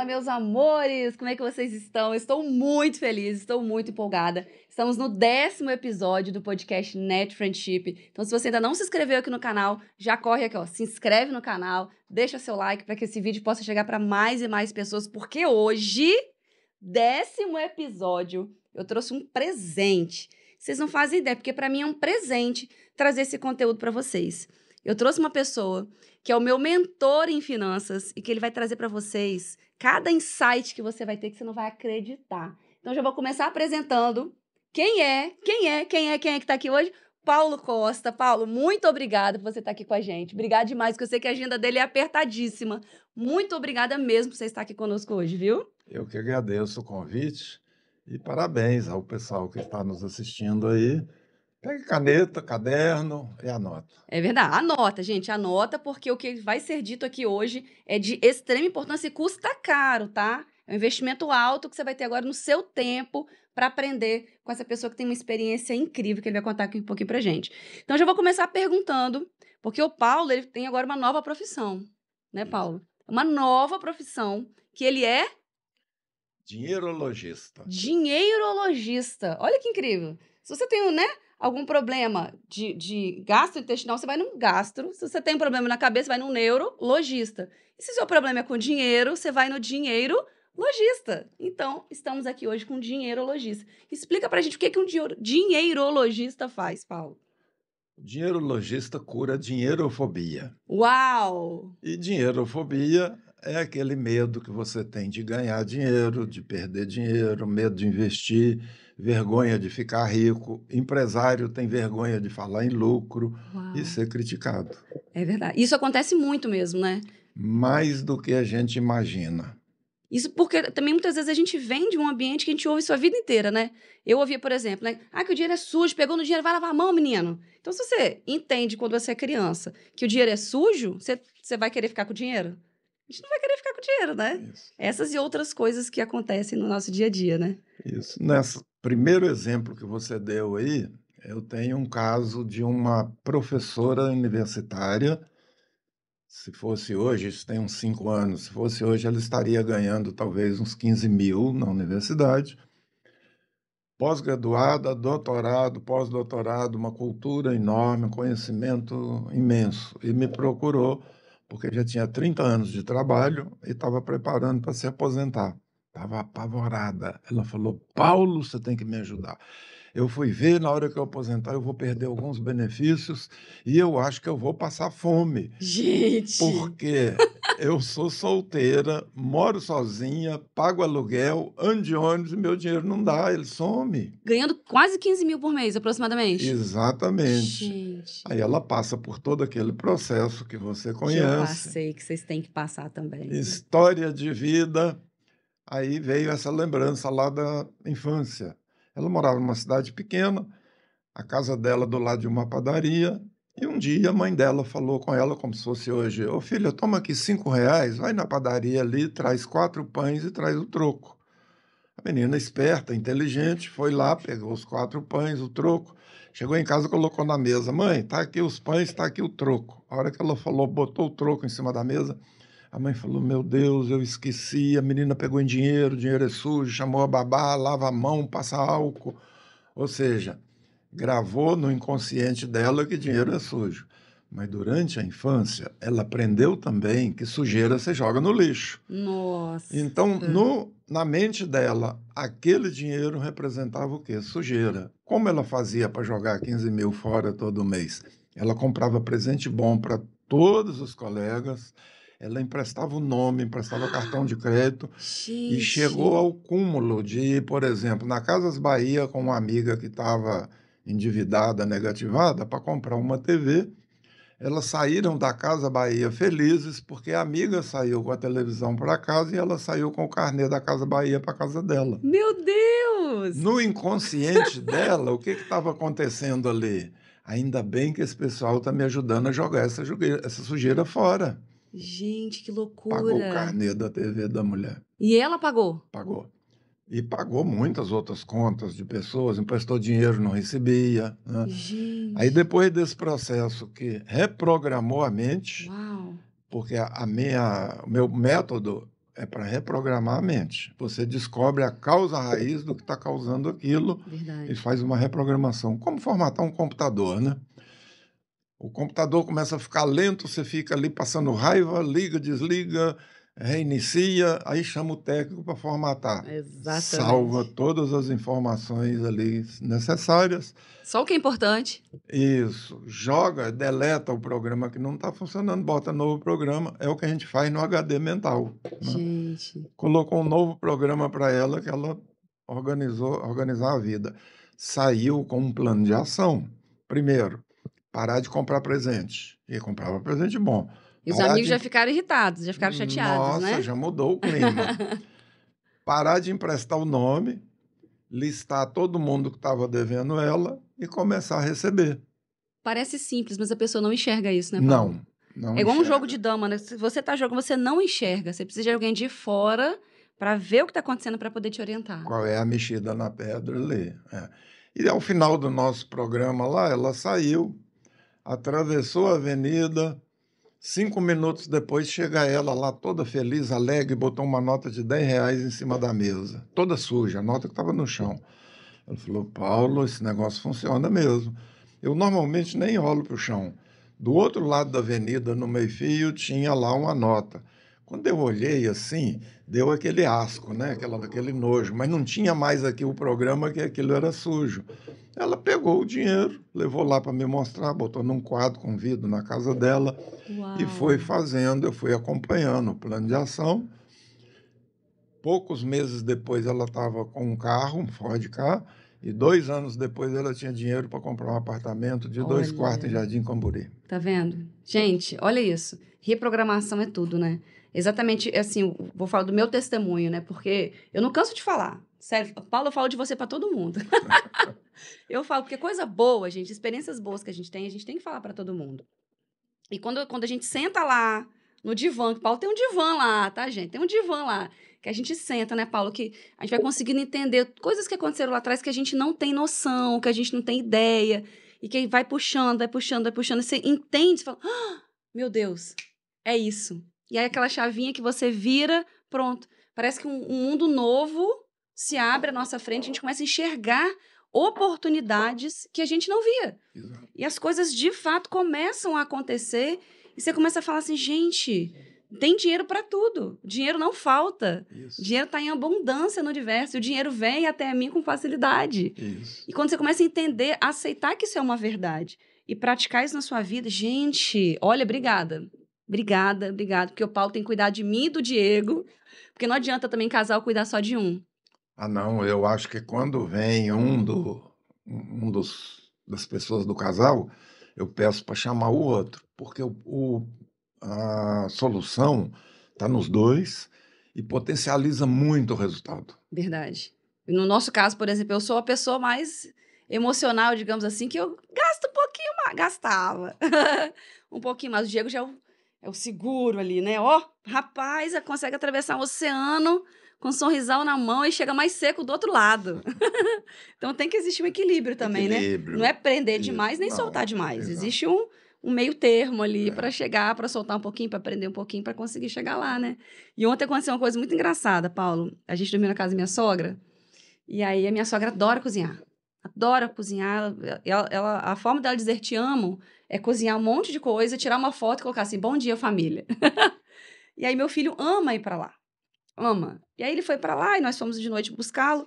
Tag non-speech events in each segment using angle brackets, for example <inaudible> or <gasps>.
Fala, meus amores! Como é que vocês estão? Estou muito feliz, estou muito empolgada. Estamos no décimo episódio do podcast Net Friendship. Então, se você ainda não se inscreveu aqui no canal, já corre aqui, ó, se inscreve no canal, deixa seu like para que esse vídeo possa chegar para mais e mais pessoas, porque hoje, décimo episódio, eu trouxe um presente. Vocês não fazem ideia, porque para mim é um presente trazer esse conteúdo para vocês. Eu trouxe uma pessoa que é o meu mentor em finanças e que ele vai trazer para vocês cada insight que você vai ter que você não vai acreditar. Então já vou começar apresentando quem é, quem é, quem é, quem é que está aqui hoje. Paulo Costa. Paulo, muito obrigada por você estar tá aqui com a gente. Obrigada demais, porque eu sei que a agenda dele é apertadíssima. Muito obrigada mesmo por você estar aqui conosco hoje, viu? Eu que agradeço o convite e parabéns ao pessoal que está nos assistindo aí. Pegue caneta, caderno e anota. É verdade. Anota, gente. Anota, porque o que vai ser dito aqui hoje é de extrema importância e custa caro, tá? É um investimento alto que você vai ter agora no seu tempo para aprender com essa pessoa que tem uma experiência incrível que ele vai contar aqui um pouquinho pra gente. Então, já vou começar perguntando, porque o Paulo, ele tem agora uma nova profissão, né, Paulo? Uma nova profissão que ele é Dinheirologista. Dinheirologista. Olha que incrível. Se você tem, né, algum problema de, de gastrointestinal, você vai num gastro. Se você tem um problema na cabeça, vai num neurologista. E se o seu problema é com dinheiro, você vai no dinheiro lojista. Então, estamos aqui hoje com um dinheirologista. Explica pra gente o que, que um dinheirologista faz, Paulo. Dinheirologista cura dinheirofobia. Uau! E dinheirofobia é aquele medo que você tem de ganhar dinheiro, de perder dinheiro, medo de investir vergonha de ficar rico, empresário tem vergonha de falar em lucro Uau. e ser criticado. É verdade. Isso acontece muito mesmo, né? Mais do que a gente imagina. Isso porque também muitas vezes a gente vem de um ambiente que a gente ouve sua vida inteira, né? Eu ouvia, por exemplo, né? Ah, que o dinheiro é sujo, pegou no dinheiro, vai lavar a mão, menino. Então, se você entende quando você é criança que o dinheiro é sujo, você, você vai querer ficar com o dinheiro? A gente não vai querer ficar com dinheiro, né? Isso. Essas e outras coisas que acontecem no nosso dia a dia, né? Isso. Nessa, primeiro exemplo que você deu aí, eu tenho um caso de uma professora universitária. Se fosse hoje, isso tem uns cinco anos, se fosse hoje, ela estaria ganhando talvez uns 15 mil na universidade. Pós-graduada, doutorado, pós-doutorado, uma cultura enorme, conhecimento imenso. E me procurou, porque já tinha 30 anos de trabalho e estava preparando para se aposentar. Estava apavorada. Ela falou: Paulo, você tem que me ajudar. Eu fui ver, na hora que eu aposentar, eu vou perder alguns benefícios e eu acho que eu vou passar fome. Gente! Porque eu sou solteira, moro sozinha, pago aluguel, ando de ônibus e meu dinheiro não dá, ele some. Ganhando quase 15 mil por mês, aproximadamente. Exatamente. Gente. Aí ela passa por todo aquele processo que você conhece. Que eu passei, que vocês têm que passar também. História de vida Aí veio essa lembrança lá da infância. Ela morava numa cidade pequena, a casa dela do lado de uma padaria, e um dia a mãe dela falou com ela como se fosse hoje: Ô filha, toma aqui cinco reais, vai na padaria ali, traz quatro pães e traz o troco. A menina esperta, inteligente, foi lá, pegou os quatro pães, o troco, chegou em casa colocou na mesa: Mãe, tá aqui os pães, tá aqui o troco. A hora que ela falou, botou o troco em cima da mesa, a mãe falou: Meu Deus, eu esqueci. A menina pegou em dinheiro, o dinheiro é sujo, chamou a babá, lava a mão, passa álcool. Ou seja, gravou no inconsciente dela que dinheiro é sujo. Mas durante a infância, ela aprendeu também que sujeira se joga no lixo. Nossa. Então, no, na mente dela, aquele dinheiro representava o quê? Sujeira. Como ela fazia para jogar 15 mil fora todo mês? Ela comprava presente bom para todos os colegas ela emprestava o nome, emprestava cartão de crédito <gasps> Gente. e chegou ao cúmulo de por exemplo, na Casas Bahia com uma amiga que estava endividada, negativada, para comprar uma TV. Elas saíram da Casa Bahia felizes porque a amiga saiu com a televisão para casa e ela saiu com o carnê da Casa Bahia para casa dela. Meu Deus! No inconsciente <laughs> dela, o que estava acontecendo ali? Ainda bem que esse pessoal está me ajudando a jogar essa, essa sujeira fora. Gente, que loucura. Pagou o carnê da TV da mulher. E ela pagou? Pagou. E pagou muitas outras contas de pessoas, emprestou dinheiro, não recebia. Né? Gente. Aí depois desse processo que reprogramou a mente, Uau. porque a, a minha, o meu método é para reprogramar a mente. Você descobre a causa raiz do que está causando aquilo Verdade. e faz uma reprogramação. Como formatar um computador, né? O computador começa a ficar lento, você fica ali passando raiva, liga, desliga, reinicia, aí chama o técnico para formatar. Exatamente. Salva todas as informações ali necessárias. Só o que é importante. Isso. Joga, deleta o programa que não está funcionando, bota novo programa. É o que a gente faz no HD mental. né? Gente. Colocou um novo programa para ela que ela organizou, organizar a vida. Saiu com um plano de ação. Primeiro, parar de comprar presente. E comprava presente bom. E os Parar amigos de- já ficaram irritados, já ficaram chateados, Nossa, né? já mudou o clima. <laughs> Parar de emprestar o nome, listar todo mundo que estava devendo ela e começar a receber. Parece simples, mas a pessoa não enxerga isso, né, Paulo? Não. não É igual um enxerga. jogo de dama, né? Se você tá jogando, você não enxerga. Você precisa de alguém de fora para ver o que tá acontecendo para poder te orientar. Qual é a mexida na pedra ali. é. E ao final do nosso programa lá, ela saiu, atravessou a avenida. Cinco minutos depois chega ela lá toda feliz, alegre, botou uma nota de 10 reais em cima da mesa, toda suja, a nota que estava no chão. Ela falou, Paulo, esse negócio funciona mesmo. Eu normalmente nem olho para o chão. Do outro lado da avenida, no meio-fio, tinha lá uma nota. Quando eu olhei assim, deu aquele asco, né? Aquela, aquele nojo, mas não tinha mais aqui o programa que aquilo era sujo. Ela pegou o dinheiro, levou lá para me mostrar, botou num quadro com vidro na casa dela Uau. e foi fazendo, eu fui acompanhando o plano de ação. Poucos meses depois ela estava com um carro, um Ford Ka, e dois anos depois ela tinha dinheiro para comprar um apartamento de dois Olha. quartos em Jardim Camburi. Tá vendo? Gente, olha isso. Reprogramação é tudo, né? Exatamente, assim, eu vou falar do meu testemunho, né? Porque eu não canso de falar. Sério, Paulo, eu falo de você para todo mundo. <laughs> eu falo, porque coisa boa, gente, experiências boas que a gente tem, a gente tem que falar para todo mundo. E quando, quando a gente senta lá no divã, que Paulo tem um divã lá, tá, gente? Tem um divã lá. Que a gente senta, né, Paulo? Que a gente vai conseguindo entender coisas que aconteceram lá atrás que a gente não tem noção, que a gente não tem ideia. E que vai puxando, vai puxando, vai puxando. Você entende, você fala, ah, meu Deus, é isso. E aí aquela chavinha que você vira, pronto. Parece que um, um mundo novo se abre à nossa frente, a gente começa a enxergar oportunidades que a gente não via. E as coisas de fato começam a acontecer e você começa a falar assim, gente, tem dinheiro para tudo. Dinheiro não falta. Isso. Dinheiro está em abundância no universo. E o dinheiro vem até mim com facilidade. Isso. E quando você começa a entender, aceitar que isso é uma verdade e praticar isso na sua vida, gente, olha, obrigada. Obrigada, obrigada. Porque o Paulo tem que cuidar de mim e do Diego. Porque não adianta também casal cuidar só de um. Ah, não, eu acho que quando vem um, do, um dos, das pessoas do casal, eu peço para chamar o outro, porque o, o- a solução está nos dois e potencializa muito o resultado. Verdade. No nosso caso, por exemplo, eu sou a pessoa mais emocional, digamos assim, que eu gasto um pouquinho mais. Gastava. <laughs> um pouquinho mais. O Diego já é o, seguro ali, né? Ó, rapaz, consegue atravessar o oceano com um sorrisal na mão e chega mais seco do outro lado. <laughs> então tem que existir um equilíbrio também, né? Equilíbrio. Não é prender demais nem não, soltar demais. Existe um, um meio termo ali É. para chegar, para soltar um pouquinho, para prender um pouquinho, para conseguir chegar lá, né? E ontem aconteceu uma coisa muito engraçada, Paulo. A gente dormiu na casa da minha sogra. E aí a minha sogra adora cozinhar. Adora cozinhar. Ela, ela- a forma dela dizer te amo é cozinhar um monte de coisa, tirar uma foto e colocar assim: bom dia, família. <laughs> e aí meu filho ama ir para lá. Ama. E aí ele foi para lá e nós fomos de noite buscá-lo.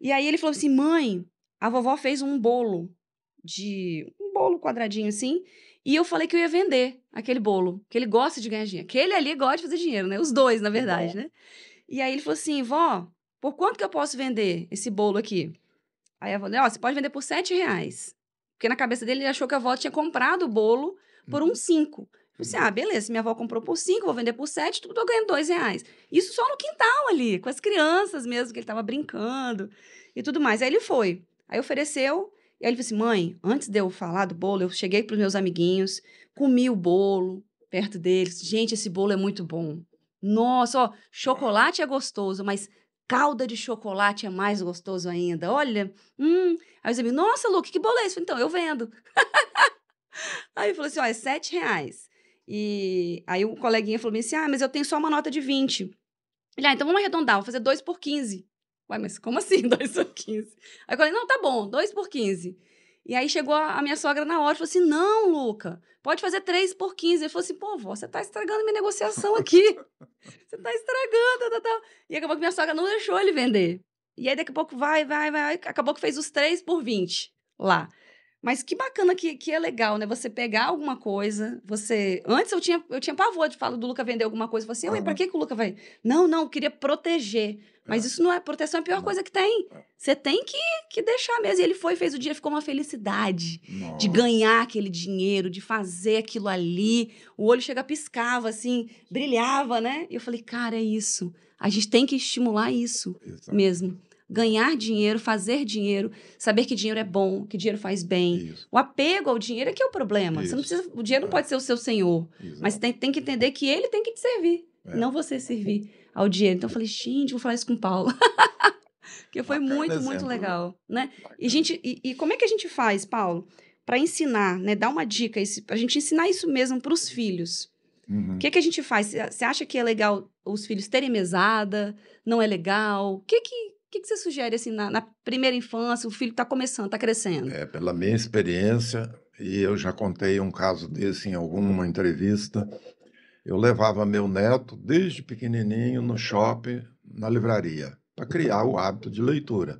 E aí ele falou assim: mãe, a vovó fez um bolo de. um bolo quadradinho assim. E eu falei que eu ia vender aquele bolo, que ele gosta de ganhar dinheiro. Que ele ali gosta de fazer dinheiro, né? Os dois, na verdade, né? E aí ele falou assim: vó, por quanto que eu posso vender esse bolo aqui? Aí eu falei: ó, você pode vender por sete reais. Porque na cabeça dele ele achou que a avó tinha comprado o bolo por Uhum. uns cinco. Eu falei assim: ah, beleza, minha avó comprou por cinco, vou vender por sete, tudo eu ganhando dois reais. Isso só no quintal ali, com as crianças mesmo, que ele tava brincando e tudo mais. Aí ele foi. Aí ofereceu. E aí ele falou assim: mãe, antes de eu falar do bolo, eu cheguei pros meus amiguinhos, comi o bolo perto deles. Gente, esse bolo é muito bom. Nossa, ó, chocolate é gostoso, mas calda de chocolate é mais gostoso ainda. Olha, hum. Aí os amigos, nossa, Luke, que bolo é? Eu falei, Então, eu vendo. <laughs> aí ele falou assim: ó, é sete reais. E aí o coleguinha falou assim: ah, mas eu tenho só uma nota de 20. Ele, ah, então vamos arredondar, vou fazer 2 por 15. Ué, mas como assim <laughs> 2 por 15? Aí eu falei, não, tá bom, 2 por 15. E aí chegou a minha sogra na hora e falou assim: não, Luca, pode fazer 3 por 15. Ele falou assim: pô, vó, você tá estragando minha negociação aqui. <laughs> Você tá estragando, tal, tal. E acabou que minha sogra não deixou ele vender. E aí daqui a pouco vai, vai, vai. Acabou que fez os 3 por 20 lá. Mas que bacana que, que é legal, né? Você pegar alguma coisa, você. Antes eu tinha, eu tinha pavor de falar do Luca vender alguma coisa. Eu falei assim, ué, pra que, que o Luca vai. Não, não, eu queria proteger. Mas é. isso não é. Proteção é a pior coisa que tem. É. Você tem que, que deixar mesmo. E ele foi, fez o dia, ficou uma felicidade Nossa. de ganhar aquele dinheiro, de fazer aquilo ali. O olho chega, piscava, assim, brilhava, né? E eu falei, cara, é isso. A gente tem que estimular isso Exato. mesmo ganhar dinheiro, fazer dinheiro, saber que dinheiro é bom, que dinheiro faz bem. Isso. O apego ao dinheiro é que é o problema. Isso. Você não precisa, o dinheiro não é. pode ser o seu senhor, Exato. mas tem, tem que entender que ele tem que te servir, é. não você servir ao dinheiro. Então eu falei, gente, vou falar isso com o Paulo. <laughs> que foi Bacana muito, exemplo. muito legal, né? E gente, e, e, como é que a gente faz, Paulo, para ensinar, né? Dar uma dica, para a gente ensinar isso mesmo para os filhos. O uhum. que, que a gente faz? Você acha que é legal os filhos terem mesada? Não é legal? O que que que, que você sugere assim na, na primeira infância? O filho está começando, está crescendo. É, pela minha experiência, e eu já contei um caso desse em alguma entrevista, eu levava meu neto desde pequenininho no shopping, na livraria, para criar o hábito de leitura.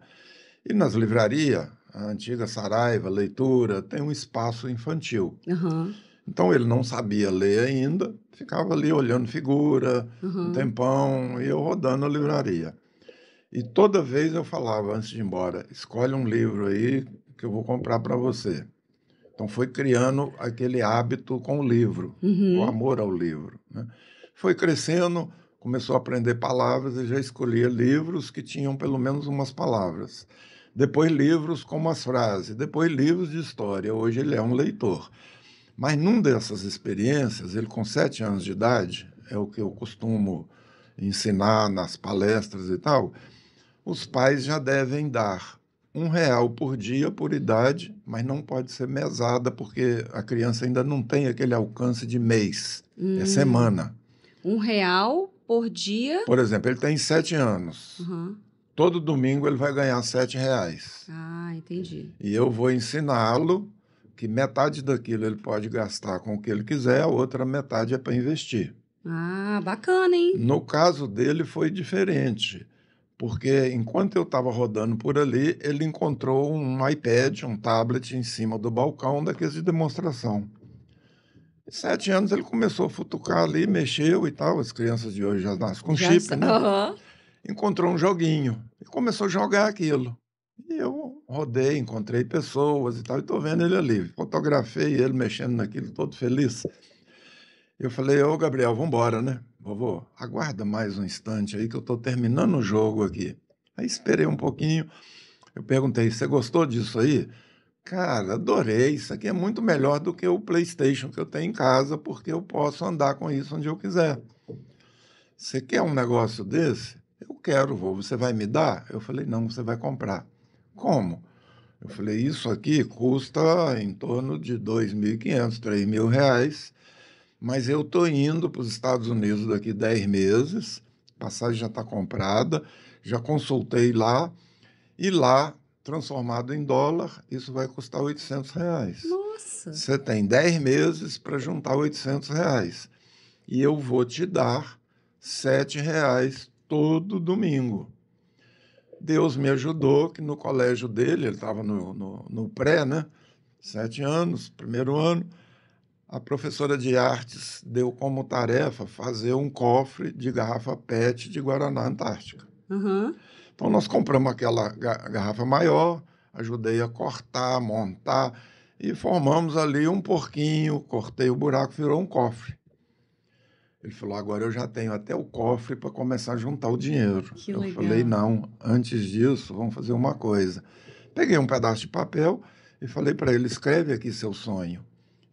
E nas livrarias, a antiga Saraiva, leitura, tem um espaço infantil. Uhum. Então ele não sabia ler ainda, ficava ali olhando figura, uhum. um tempão, e eu rodando a livraria. E toda vez eu falava antes de ir embora: escolhe um livro aí que eu vou comprar para você. Então foi criando aquele hábito com o livro, uhum. o amor ao livro. Né? Foi crescendo, começou a aprender palavras e já escolhia livros que tinham pelo menos umas palavras. Depois livros com umas frases, depois livros de história. Hoje ele é um leitor. Mas num dessas experiências, ele com sete anos de idade, é o que eu costumo ensinar nas palestras e tal, os pais já devem dar um real por dia por idade, mas não pode ser mesada porque a criança ainda não tem aquele alcance de mês, é hum. é semana. Um real por dia? Por exemplo, ele tem sete anos. Uhum. Todo domingo ele vai ganhar sete reais. Ah, entendi. E eu vou ensiná-lo que metade daquilo ele pode gastar com o que ele quiser, a outra metade é para investir. Ah, bacana, hein? No caso dele foi diferente porque enquanto eu estava rodando por ali, ele encontrou um iPad, um tablet em cima do balcão daqueles de demonstração. sete anos ele começou a futucar ali, mexeu e tal. As crianças de hoje já nascem com já chip, né? Uhum. Encontrou um joguinho e começou a jogar aquilo. E eu rodei, encontrei pessoas e tal, e estou vendo ele ali. Fotografei ele mexendo naquilo, todo feliz. Eu falei, ô Gabriel, vamos embora, né? Vovô, aguarda mais um instante aí que eu estou terminando o jogo aqui. Aí esperei um pouquinho, eu perguntei, você gostou disso aí? Cara, adorei, isso aqui é muito melhor do que o Playstation que eu tenho em casa, porque eu posso andar com isso onde eu quiser. Você quer um negócio desse? Eu quero, vô, você vai me dar? Eu falei, não, você vai comprar. Como? Eu falei, isso aqui custa em torno de R$ 2.500, 3.000 reais mas eu estou indo para os Estados Unidos daqui 10 meses, a passagem já está comprada, já consultei lá, e lá, transformado em dólar, isso vai custar 800 reais. Nossa! Você tem 10 meses para juntar 800 reais. E eu vou te dar 7 reais todo domingo. Deus me ajudou que no colégio dele, ele estava no, no, no pré, né? Sete anos, primeiro ano, a professora de artes deu como tarefa fazer um cofre de garrafa PET de Guaraná Antártica. Uhum. Então, nós compramos aquela garrafa maior, ajudei a cortar, montar e formamos ali um porquinho, cortei o buraco, virou um cofre. Ele falou: agora eu já tenho até o cofre para começar a juntar o dinheiro. Que eu legal. falei: não, antes disso, vamos fazer uma coisa. Peguei um pedaço de papel e falei para ele: escreve aqui seu sonho.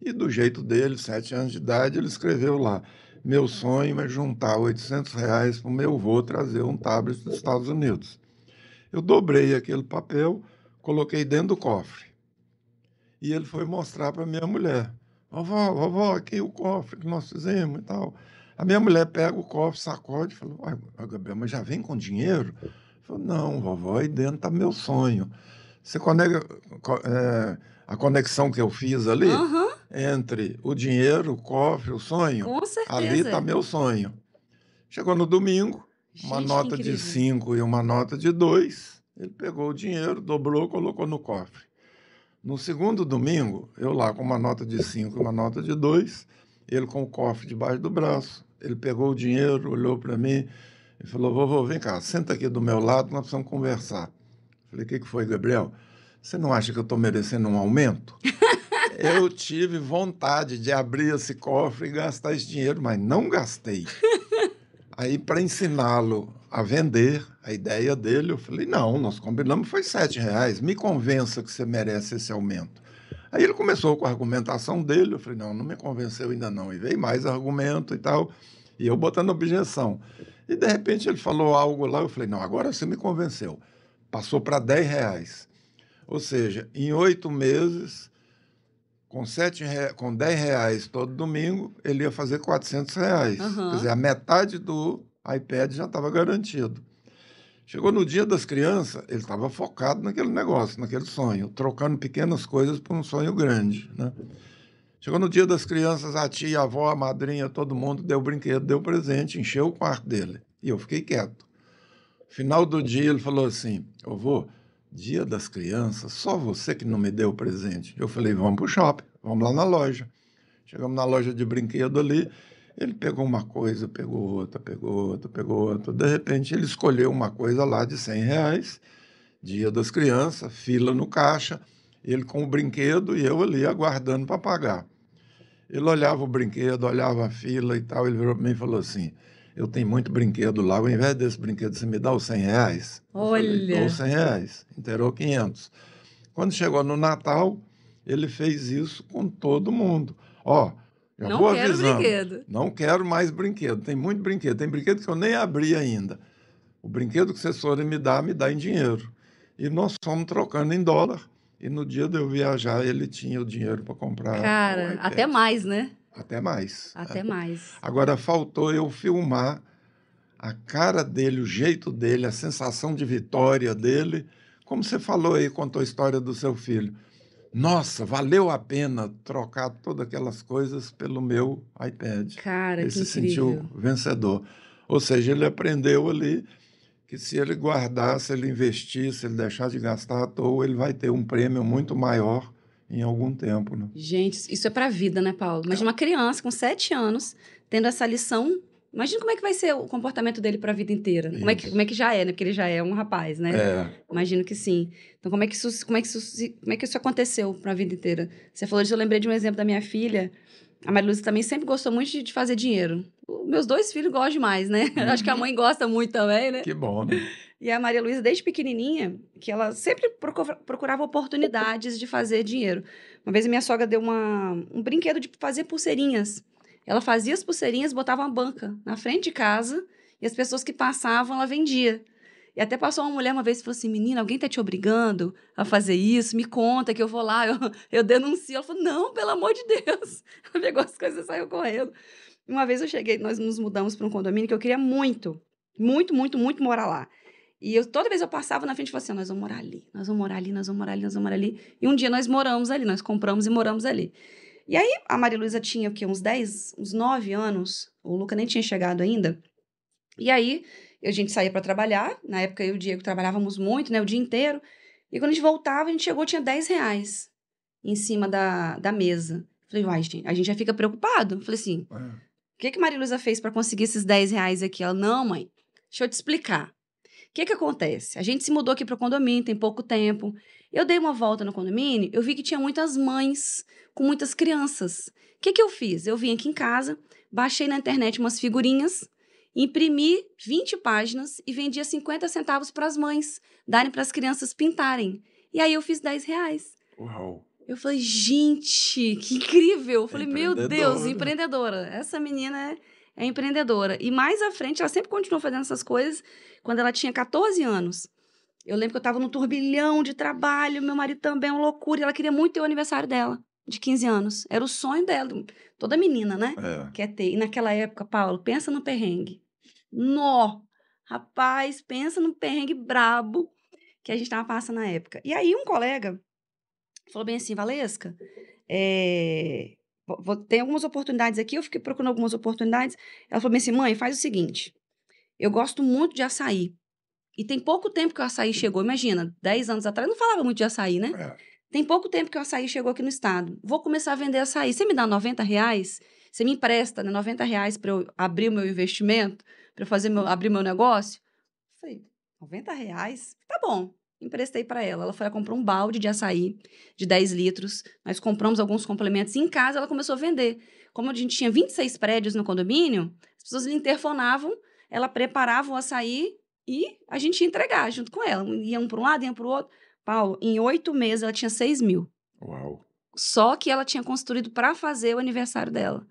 E do jeito dele, sete anos de idade, ele escreveu lá: Meu sonho é juntar 800 reais para o meu avô trazer um tablet dos Estados Unidos. Eu dobrei aquele papel, coloquei dentro do cofre. E ele foi mostrar para minha mulher: Vovó, vovó, aqui o cofre que nós fizemos e tal. A minha mulher pega o cofre, sacode e fala: Gabriel, mas já vem com dinheiro? Eu falo, não, vovó, aí dentro tá meu sonho. Você conecta, é, a conexão que eu fiz ali Aham, entre o dinheiro, o cofre, o sonho, com certeza. ali está meu sonho. Chegou no domingo, uma Gente, nota de incrível. 5 e uma nota de 2. Ele pegou o dinheiro, dobrou, colocou no cofre. No segundo domingo, eu lá com uma nota de 5 e uma nota de 2, ele com o cofre debaixo do braço. Ele pegou o dinheiro, olhou para mim e falou: Vovô, vem cá, senta aqui do meu lado, nós precisamos conversar. Falei: O que, que foi, Gabriel? Você não acha que eu estou merecendo um aumento? <laughs> eu tive vontade de abrir esse cofre e gastar esse dinheiro, mas não gastei. <laughs> Aí, para ensiná-lo a vender a ideia dele, eu falei: não, nós combinamos, foi sete reais, me convença que você merece esse aumento. Aí ele começou com a argumentação dele, eu falei: não, não me convenceu ainda não. E veio mais argumento e tal, e eu botando objeção. E de repente ele falou algo lá, eu falei: não, agora você me convenceu. Passou para 10 reais. Ou seja, em oito meses, com, sete com 10 reais todo domingo, ele ia fazer 400 reais. Aham. Quer dizer, a metade do iPad já estava garantido. Chegou no dia das crianças, ele estava focado naquele negócio, naquele sonho, trocando pequenas coisas por um sonho grande. Né? Chegou no dia das crianças, a tia, a avó, a madrinha, todo mundo deu brinquedo, deu presente, encheu o quarto dele. E eu fiquei quieto. Final do dia, ele falou assim: Eu vou, dia das crianças, só você que não me deu presente. Eu falei: Vamos para o shopping, vamos lá na loja. Chegamos na loja de brinquedo ali. Ele pegou uma coisa, pegou outra, pegou outra, pegou outra. De repente, ele escolheu uma coisa lá de 100 reais, dia das crianças, fila no caixa, ele com o brinquedo e eu ali aguardando para pagar. Ele olhava o brinquedo, olhava a fila e tal. Ele virou para mim e falou assim: Eu tenho muito brinquedo lá, ao invés desse brinquedo, você me dá os 100 reais? Falei, Olha. Os 100 reais. Inteirou 500. Quando chegou no Natal, ele fez isso com todo mundo. Ó, já Não vou quero avisando. brinquedo. Não quero mais brinquedo. Tem muito brinquedo. Tem brinquedo que eu nem abri ainda. O brinquedo que vocês forem me dar, me dá em dinheiro. E nós fomos trocando em dólar. E no dia de eu viajar, ele tinha o dinheiro para comprar. Cara, até mais, né? Até mais. Até mais. Agora, faltou eu filmar a cara dele, o jeito dele, a sensação de vitória dele. Como você falou aí, contou a história do seu filho. Nossa, valeu a pena trocar todas aquelas coisas pelo meu iPad. Cara, ele que se incrível. sentiu vencedor. Ou seja, ele aprendeu ali que se ele guardar, se ele investir, se ele deixar de gastar à toa, ele vai ter um prêmio muito maior em algum tempo. Né? Gente, isso é pra vida, né, Paulo? Imagina uma criança com sete anos tendo essa lição. Imagina como é que vai ser o comportamento dele pra vida inteira. Como é, que, como é que já é, né? Porque ele já é um rapaz, né? É, Imagino que sim. Então, como é que isso, como é que isso, como é que isso aconteceu para a vida inteira? Você falou disso, eu lembrei de um exemplo da minha filha. A Maria Lúcia também sempre gostou muito de, de fazer dinheiro. Meus dois filhos gostam demais, né? <laughs> Acho que a mãe gosta muito também, né? que bom, né? E a Maria Luísa, desde pequenininha, que ela sempre procu- procurava oportunidades de fazer dinheiro. Uma vez minha sogra deu uma, um brinquedo de fazer pulseirinhas. Ela fazia as pulseirinhas, botava uma banca na frente de casa e as pessoas que passavam, ela vendia. E até passou uma mulher uma vez e falou assim: Menina, alguém tá te obrigando a fazer isso? Me conta que eu vou lá, eu, <laughs> eu denuncio. Ela falou: Não, pelo amor de Deus. <laughs> Ela pegou as coisas e saiu correndo. Uma vez eu cheguei, nós nos mudamos para um condomínio que eu queria muito, muito, muito, muito morar lá. E eu, toda vez eu passava na frente e falava assim: nós vamos morar ali, nós vamos morar ali, nós vamos morar ali, nós vamos morar ali. E um dia nós moramos ali, nós compramos e moramos ali. E aí a Maria Luísa tinha o quê? Uns 10, uns 9 anos. O Luca nem tinha chegado ainda. E aí a gente saía para trabalhar. Na época eu e o Diego trabalhávamos muito, né? O dia inteiro. E quando a gente voltava, a gente chegou, tinha 10 reais em cima da, da mesa. Falei, vai, gente, a gente já fica preocupado. Falei assim: É. o que, que Maria Luísa fez para conseguir esses 10 reais aqui? Ela, não, mãe, deixa eu te explicar. O que, que acontece? A gente se mudou aqui para o condomínio, tem pouco tempo. Eu dei uma volta no condomínio, eu vi que tinha muitas mães com muitas crianças. O que, que eu fiz? Eu vim aqui em casa, baixei na internet umas figurinhas, imprimi 20 páginas e vendia 50 centavos para as mães, darem para as crianças pintarem. E aí eu fiz 10 reais. Uau. Eu falei, gente, que incrível. Eu falei, meu Deus, Empreendedora. empreendedora. Essa menina é, é empreendedora. E mais à frente, ela sempre continuou fazendo essas coisas. Quando ela tinha 14 anos, eu lembro que eu estava num turbilhão de trabalho, meu marido também, uma loucura, e ela queria muito ter o aniversário dela. de 15 anos. Era o sonho dela. Toda menina, né? É. Quer ter. E naquela época, Paulo, pensa no perrengue. Nó! Rapaz, pensa no perrengue brabo que a gente tava passando na época. E aí um colega falou bem assim, Valesca, é, vou, tem algumas oportunidades aqui, eu fiquei procurando algumas oportunidades. Ela falou assim, mãe, faz o seguinte, eu gosto muito de açaí. E tem pouco tempo que o açaí chegou, imagina, 10 anos atrás, eu não falava muito de açaí, né? É. Tem pouco tempo que o açaí chegou aqui no estado. Vou começar a vender açaí. Você me dá 90 reais? Você me empresta né, 90 reais para eu abrir o meu investimento? Para eu fazer meu, abrir meu negócio? Falei, 90 reais? Tá bom. Emprestei para ela. Ela foi lá, comprou um balde de açaí de 10 litros. Nós compramos alguns complementos. E em casa ela começou a vender. Como a gente tinha 26 prédios no condomínio, as pessoas lhe interfonavam, ela preparava o açaí e a gente ia entregar junto com ela. Ia um para um lado, ia para o outro. Paulo, em oito meses ela tinha 6 mil. Uau. Só que ela tinha construído para fazer o aniversário dela.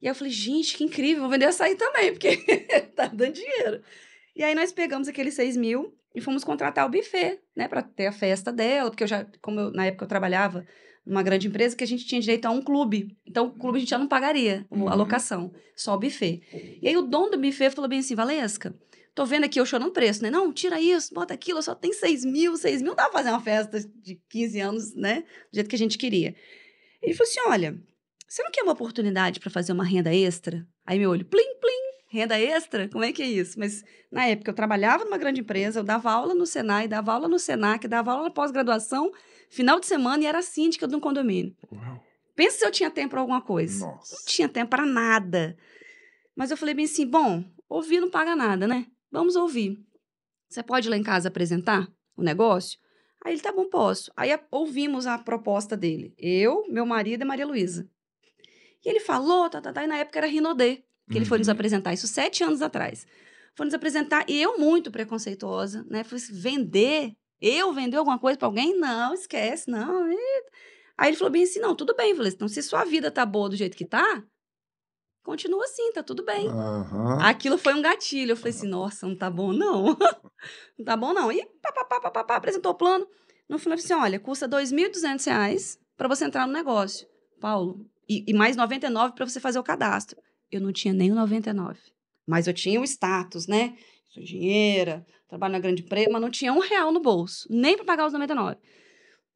E aí eu falei, gente, que incrível, vou vender açaí também, porque <laughs> tá dando dinheiro. E aí nós pegamos aqueles 6 mil e fomos contratar o buffet, né, para ter a festa dela, porque eu já, como eu- na época eu trabalhava numa grande empresa, que a gente tinha direito a um clube. Então o clube a gente já não pagaria a Uhum. locação, só o buffet. E aí o dono do buffet falou bem assim, Valesca, tô vendo aqui eu chorando preço, né? Não, tira isso, bota aquilo, só tem 6 mil, 6 mil, não dá pra fazer uma festa de 15 anos, né? Do jeito que a gente queria. Ele falou assim: olha, você não quer uma oportunidade para fazer uma renda extra? Aí meu olho, plim, renda extra? Como é que é isso? Mas na época eu trabalhava numa grande empresa, eu dava aula no Senai, dava aula no Senac, dava aula na pós-graduação, final de semana e era síndica de um condomínio. Uau. Pensa se eu tinha tempo para alguma coisa. Não Nossa. tinha tempo para nada. Mas eu falei bem assim: bom, ouvir não paga nada, né? Vamos ouvir. Você pode ir lá em casa apresentar o negócio? Aí ele, tá bom, posso. Aí ouvimos a proposta dele. Eu, meu marido e Maria Luísa. E ele falou, tá, tá, tá, e na época era Rinodê, que ele foi nos Uhum. apresentar, isso sete anos atrás. Foi nos apresentar, e eu muito preconceituosa, né? Falei assim, vender? Eu vender alguma coisa para alguém? Não, esquece, não. Ih. Aí ele falou bem assim, não, tudo bem, falei, então se sua vida tá boa do jeito que tá, continua assim, tá tudo bem. Aham. Aquilo foi um gatilho. Eu falei assim, nossa, não tá bom, não. <laughs> não tá bom, não. E pá, pá, pá, pá, pá, apresentou o plano. No final, eu falei assim, olha, custa 2.200 reais para você entrar no negócio. Paulo, e, e mais 99 para você fazer o cadastro. Eu não tinha nem o 99. Mas eu tinha o status, né? Sou engenheira, trabalho na grande empresa, mas não tinha um real no bolso, nem para pagar os 99.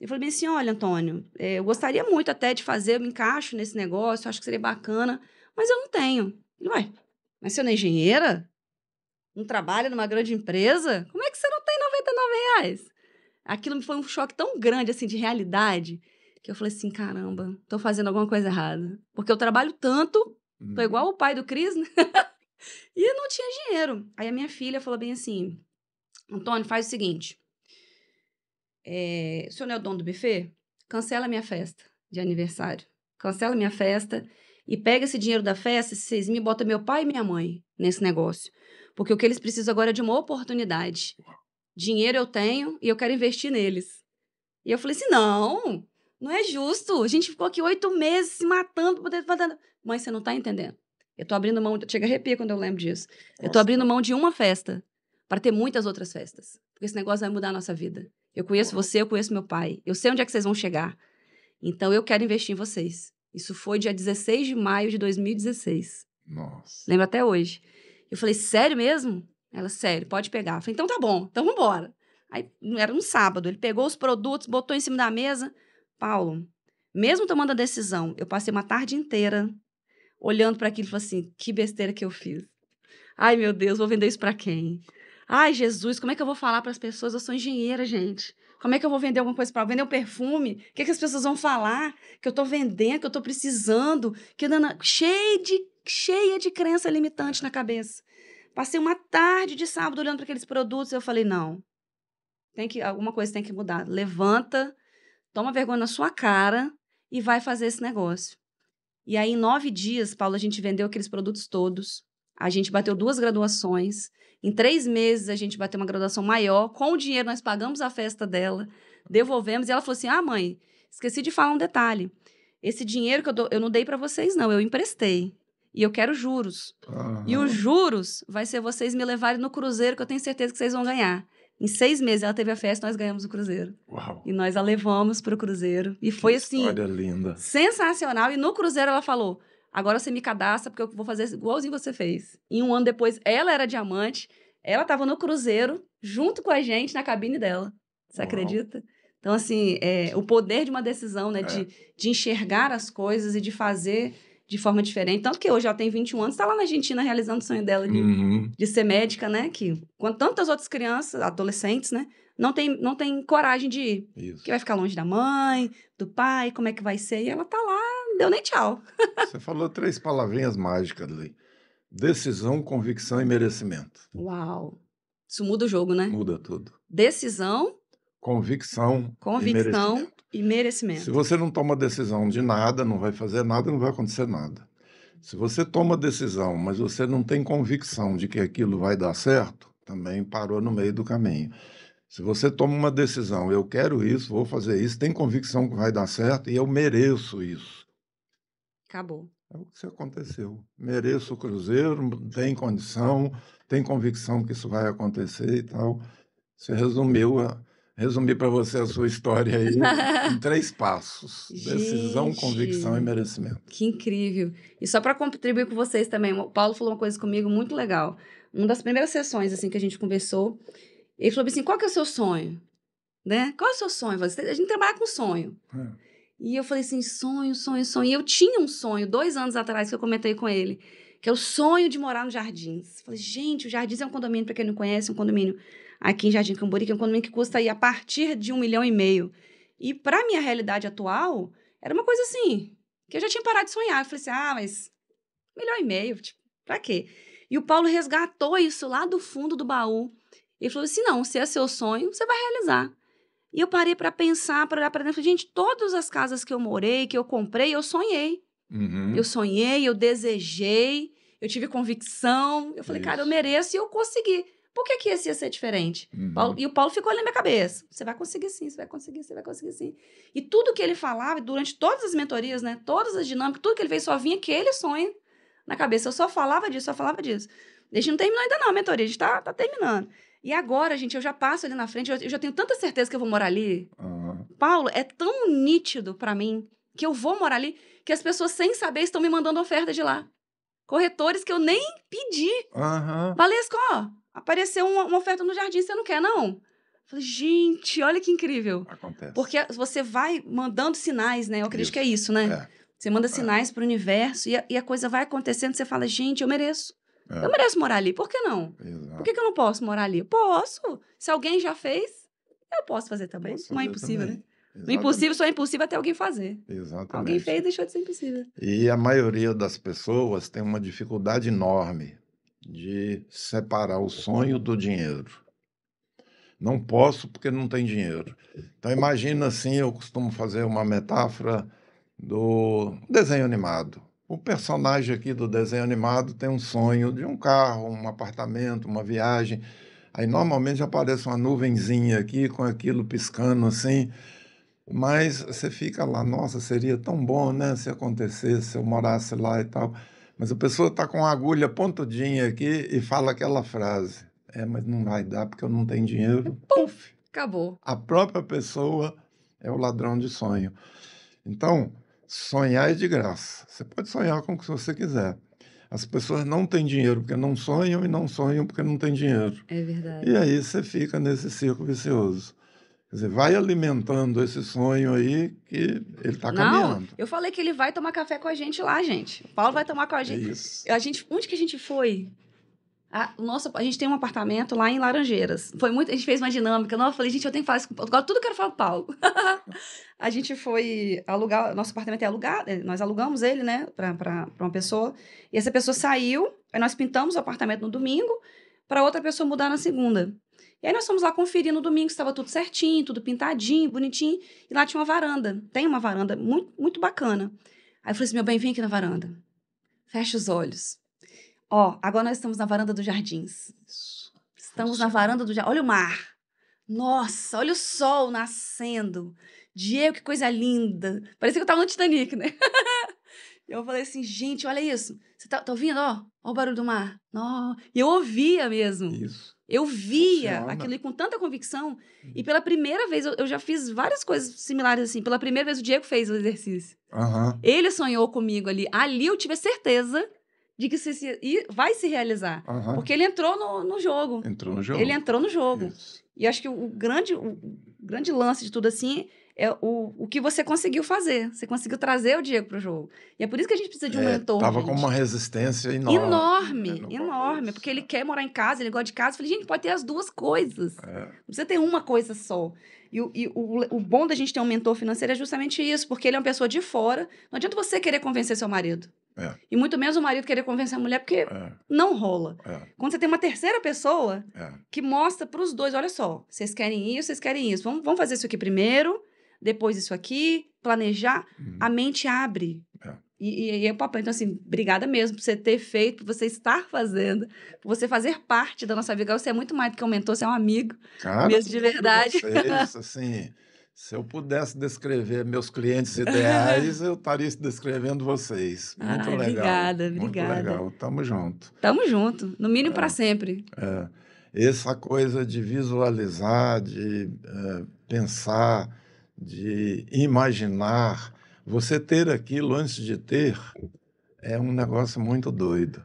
Eu falei assim, olha, Antônio, eh, eu gostaria muito até de fazer, eu me encaixo nesse negócio, acho que seria bacana, mas eu não tenho. Ele, Ué, mas você não é engenheira? Não trabalha numa grande empresa? Como é que você não tem 99 reais? Aquilo me foi um choque tão grande, assim, de realidade, que eu falei assim, caramba, tô fazendo alguma coisa errada. Porque eu trabalho tanto. Tô igual o pai do Cris, né? <laughs> e não tinha dinheiro. Aí a minha filha falou bem assim, Antônio, faz o seguinte, é, o senhor não é o dono do buffet? Cancela minha festa de aniversário. Cancela minha festa e pega esse dinheiro da festa, esses seis mil, bota meu pai e minha mãe nesse negócio. Porque o que eles precisam agora é de uma oportunidade. Dinheiro eu tenho e eu quero investir neles. E eu falei assim: não, não é justo. A gente ficou aqui oito meses se matando poder fazer. Mãe, você não tá entendendo. Eu tô abrindo mão, chega a arrepio quando eu lembro disso. Eu tô Nossa. abrindo mão de uma festa para ter muitas outras festas. Porque esse negócio vai mudar a nossa vida. Eu conheço você, eu conheço meu pai. Eu sei onde é que vocês vão chegar. Então eu quero investir em vocês. Isso foi dia 16 de maio de 2016. Nossa. Lembro até hoje. Eu falei, sério mesmo? Ela, sério, pode pegar. Eu falei, então tá bom, então vambora. Aí era um sábado, ele pegou os produtos, botou em cima da mesa. Paulo, mesmo tomando a decisão, eu passei uma tarde inteira olhando para aquilo e falei assim: que besteira que eu fiz. Ai, meu Deus, vou vender isso para quem? Ai, Jesus, como é que eu vou falar para as pessoas? Eu sou engenheira, gente. Como é que eu vou vender alguma coisa para vender um perfume? O que, que as pessoas vão falar? Que eu estou vendendo, que eu estou precisando, que nana... cheia de cheia de crença limitante na cabeça. Passei uma tarde de sábado olhando para aqueles produtos e eu falei: não, tem que alguma coisa tem que mudar. Levanta, toma vergonha na sua cara e vai fazer esse negócio. E aí, em nove dias, Paulo, a gente vendeu aqueles produtos todos. A gente bateu duas graduações. Em três meses, a gente bateu uma graduação maior. Com o dinheiro, nós pagamos a festa dela, devolvemos. E ela falou assim: Ah, mãe, esqueci de falar um detalhe. Esse dinheiro que eu, dou, eu não dei para vocês, não, eu emprestei. E eu quero juros. E Aham. os juros vai ser vocês me levarem no cruzeiro, que eu tenho certeza que vocês vão ganhar. Em seis meses ela teve a festa, nós ganhamos o cruzeiro. Uau. E nós a levamos pro cruzeiro. E foi que assim, História linda. sensacional. E no cruzeiro ela falou: agora você me cadastra, porque eu vou fazer igualzinho você fez. E um ano depois, ela era diamante, ela tava no cruzeiro, junto com a gente, na cabine dela. Você Uau. acredita? Então, assim, é, o poder de uma decisão, né? É. De, de enxergar as coisas e de fazer de forma diferente. Tanto que hoje ela tem 21 anos, está lá na Argentina realizando o sonho dela de, Uhum. de ser médica, né? Que quando tantas outras crianças, adolescentes, né? Não tem, não tem coragem de ir. Isso. Que vai ficar longe da mãe, do pai, como é que vai ser? E ela tá lá, não deu nem tchau. <laughs> Você falou três palavrinhas mágicas ali. Decisão, convicção e merecimento. Uau! Isso muda o jogo, né? Muda tudo. Decisão, Convicção, convicção. E merecimento. Se você não toma decisão de nada, não vai fazer nada, não vai acontecer nada. Se você toma decisão, mas você não tem convicção de que aquilo vai dar certo, também parou no meio do caminho. Se você toma uma decisão, eu quero isso, vou fazer isso, tem convicção que vai dar certo e eu mereço isso. Acabou. É o que aconteceu. Mereço o Cruzeiro, tem condição, tem convicção que isso vai acontecer e tal. Você resumiu, a- resumi para você a sua história aí em <laughs> três passos: decisão, Gente. convicção e merecimento. Que incrível. E só para contribuir com vocês também, o Paulo falou uma coisa comigo muito legal. Uma das primeiras sessões assim que a gente conversou, ele falou assim: "Qual que é o seu sonho?" Né? Qual é o seu sonho? Você- A gente trabalha com sonho. É. E eu falei assim, sonho, sonho, sonho. E eu tinha um sonho, dois anos atrás, que eu comentei com ele, que é o sonho de morar nos Jardins. Falei, gente, o Jardins é um condomínio, para quem não conhece, um condomínio aqui em Jardim Cambori, que é um condomínio que custa aí a partir de um milhão e meio. E para minha realidade atual, era uma coisa assim, que eu já tinha parado de sonhar. Eu falei assim, ah, mas um milhão e meio, tipo, pra quê? E o Paulo resgatou isso lá do fundo do baú. Ele falou assim, não, se é seu sonho, você vai realizar. E eu parei para pensar, para olhar para dentro. Falei, Gente, todas as casas que eu morei, que eu comprei, eu sonhei. Uhum. Eu sonhei, eu desejei, eu tive convicção. Eu falei, Isso. cara, eu mereço e eu consegui. Por que, que esse ia ser diferente? Uhum. Paulo- e o Paulo ficou ali na minha cabeça. Você vai conseguir sim, você vai conseguir, você vai conseguir sim. E tudo que ele falava, durante todas as mentorias, né? Todas as dinâmicas, tudo que ele fez só vinha aquele sonho na cabeça. Eu só falava disso, só falava disso. A gente não terminou ainda não a mentoria, a gente tá, tá terminando. E agora, gente, eu já passo ali na frente, eu, eu já tenho tanta certeza que eu vou morar ali. Aham. Paulo, é tão nítido pra mim que eu vou morar ali que as pessoas, sem saber, estão me mandando oferta de lá. Corretores que eu nem pedi. Aham. Valesco, ó, apareceu uma, uma oferta no jardim, você não quer, não? Falei, gente, olha que incrível. Acontece. Porque você vai mandando sinais, né? Eu acredito Isso. que é isso, né? É, Você manda sinais pro universo e a, e a coisa vai acontecendo. Você fala, gente, eu mereço. é, Eu mereço morar ali. Por que não? exato. Por que, que eu não posso morar ali? Eu Posso. Se alguém já fez, eu posso fazer também. Posso não é fazer impossível, também. né? O Exatamente. impossível só é impossível até alguém fazer. Exatamente. Alguém fez, deixou de ser impossível. E a maioria das pessoas tem uma dificuldade enorme de separar o sonho do dinheiro. Não posso porque não tem dinheiro. Então imagina assim, eu costumo fazer uma metáfora do desenho animado. O personagem aqui do desenho animado tem um sonho de um carro, um apartamento, uma viagem. Aí normalmente aparece uma nuvenzinha aqui com aquilo piscando assim. Mas você fica lá, nossa, seria tão bom, né, se acontecesse, se eu morasse lá e tal. Mas a pessoa está com a agulha pontudinha aqui e fala aquela frase. É, mas não vai dar porque eu não tenho dinheiro. Puf! Acabou. A própria pessoa é o ladrão de sonho. Então, sonhar é de graça. Você pode sonhar com o que você quiser. As pessoas não têm dinheiro porque não sonham e não sonham porque não têm dinheiro. É verdade. E aí você fica nesse círculo vicioso. Quer dizer, vai alimentando esse sonho aí que ele está Não, caminhando. eu falei que ele vai tomar café com a gente lá, gente. O Paulo vai tomar com a É gente. isso. A gente, onde que a gente foi? A, o nosso, a gente tem um apartamento lá em Laranjeiras. Foi muito, a gente fez uma dinâmica. Não, eu falei, gente, eu tenho que falar isso com o Paulo. Agora tudo eu quero falar com o Paulo. <laughs> a gente foi alugar, nosso apartamento é alugado, eh, nós alugamos ele, né, pra uma pessoa. E essa pessoa saiu, aí nós pintamos o apartamento no domingo, para outra pessoa mudar na segunda. E aí nós fomos lá conferir no domingo se estava tudo certinho, tudo pintadinho, bonitinho. E lá tinha uma varanda. Tem uma varanda muito, muito bacana. Aí eu falei assim, meu bem, vem aqui na varanda. Fecha os olhos. Ó, agora nós estamos na varanda dos jardins. Isso. Estamos na varanda do jardim. Olha o mar. Nossa, olha o sol nascendo. Diego, que coisa linda. Parecia que eu tava no Titanic, né? <laughs> eu falei assim, gente, olha isso. Você tá, tá ouvindo? Ó, ó o barulho do mar. Ó. E eu ouvia mesmo. Isso. Eu via Funciona. aquilo com tanta convicção. Uhum. E pela primeira vez, eu, eu já fiz várias coisas similares assim. Pela primeira vez, o Diego fez o exercício. Aham. Ele sonhou comigo ali. Ali eu tive a certeza de que se, se- vai se realizar. Aham. Porque ele entrou no, no jogo. Entrou no jogo. Ele entrou no jogo. Isso. E acho que o, grande, o grande lance de tudo assim é o, o que você conseguiu fazer. Você conseguiu trazer o Diego pro jogo. E é por isso que a gente precisa de um É, mentor. Tava gente. com uma resistência enorme. Enorme, É, no enorme. Porque ele quer morar em casa, ele gosta de casa. Eu falei, gente, pode ter as duas coisas. É, Não precisa ter uma coisa só. E, o- e o, o bom da gente ter um mentor financeiro é justamente isso, porque ele é uma pessoa de fora. Não adianta você querer convencer seu marido. É. E muito menos o marido querer convencer a mulher, porque é, não rola. é, Quando você tem uma terceira pessoa é. que mostra para os dois: olha só, vocês querem isso, vocês querem isso. Vamos, vamos fazer isso aqui primeiro, depois isso aqui, planejar. Uhum. A mente abre. É. E, e, é o papel. Então, assim, obrigada mesmo por você ter feito, por você estar fazendo, por você fazer parte da nossa vida. Você é muito mais do que um mentor, você é um amigo. Cara, Mesmo de verdade. Vocês, assim, se eu pudesse descrever meus clientes ideais, eu estaria descrevendo vocês. <laughs> Muito Ai, legal. obrigada, Muito obrigada. legal. Tamo junto. Tamo junto. No mínimo para sempre. É, essa coisa de visualizar, de é, pensar, de imaginar, você ter aquilo antes de ter, é um negócio muito doido.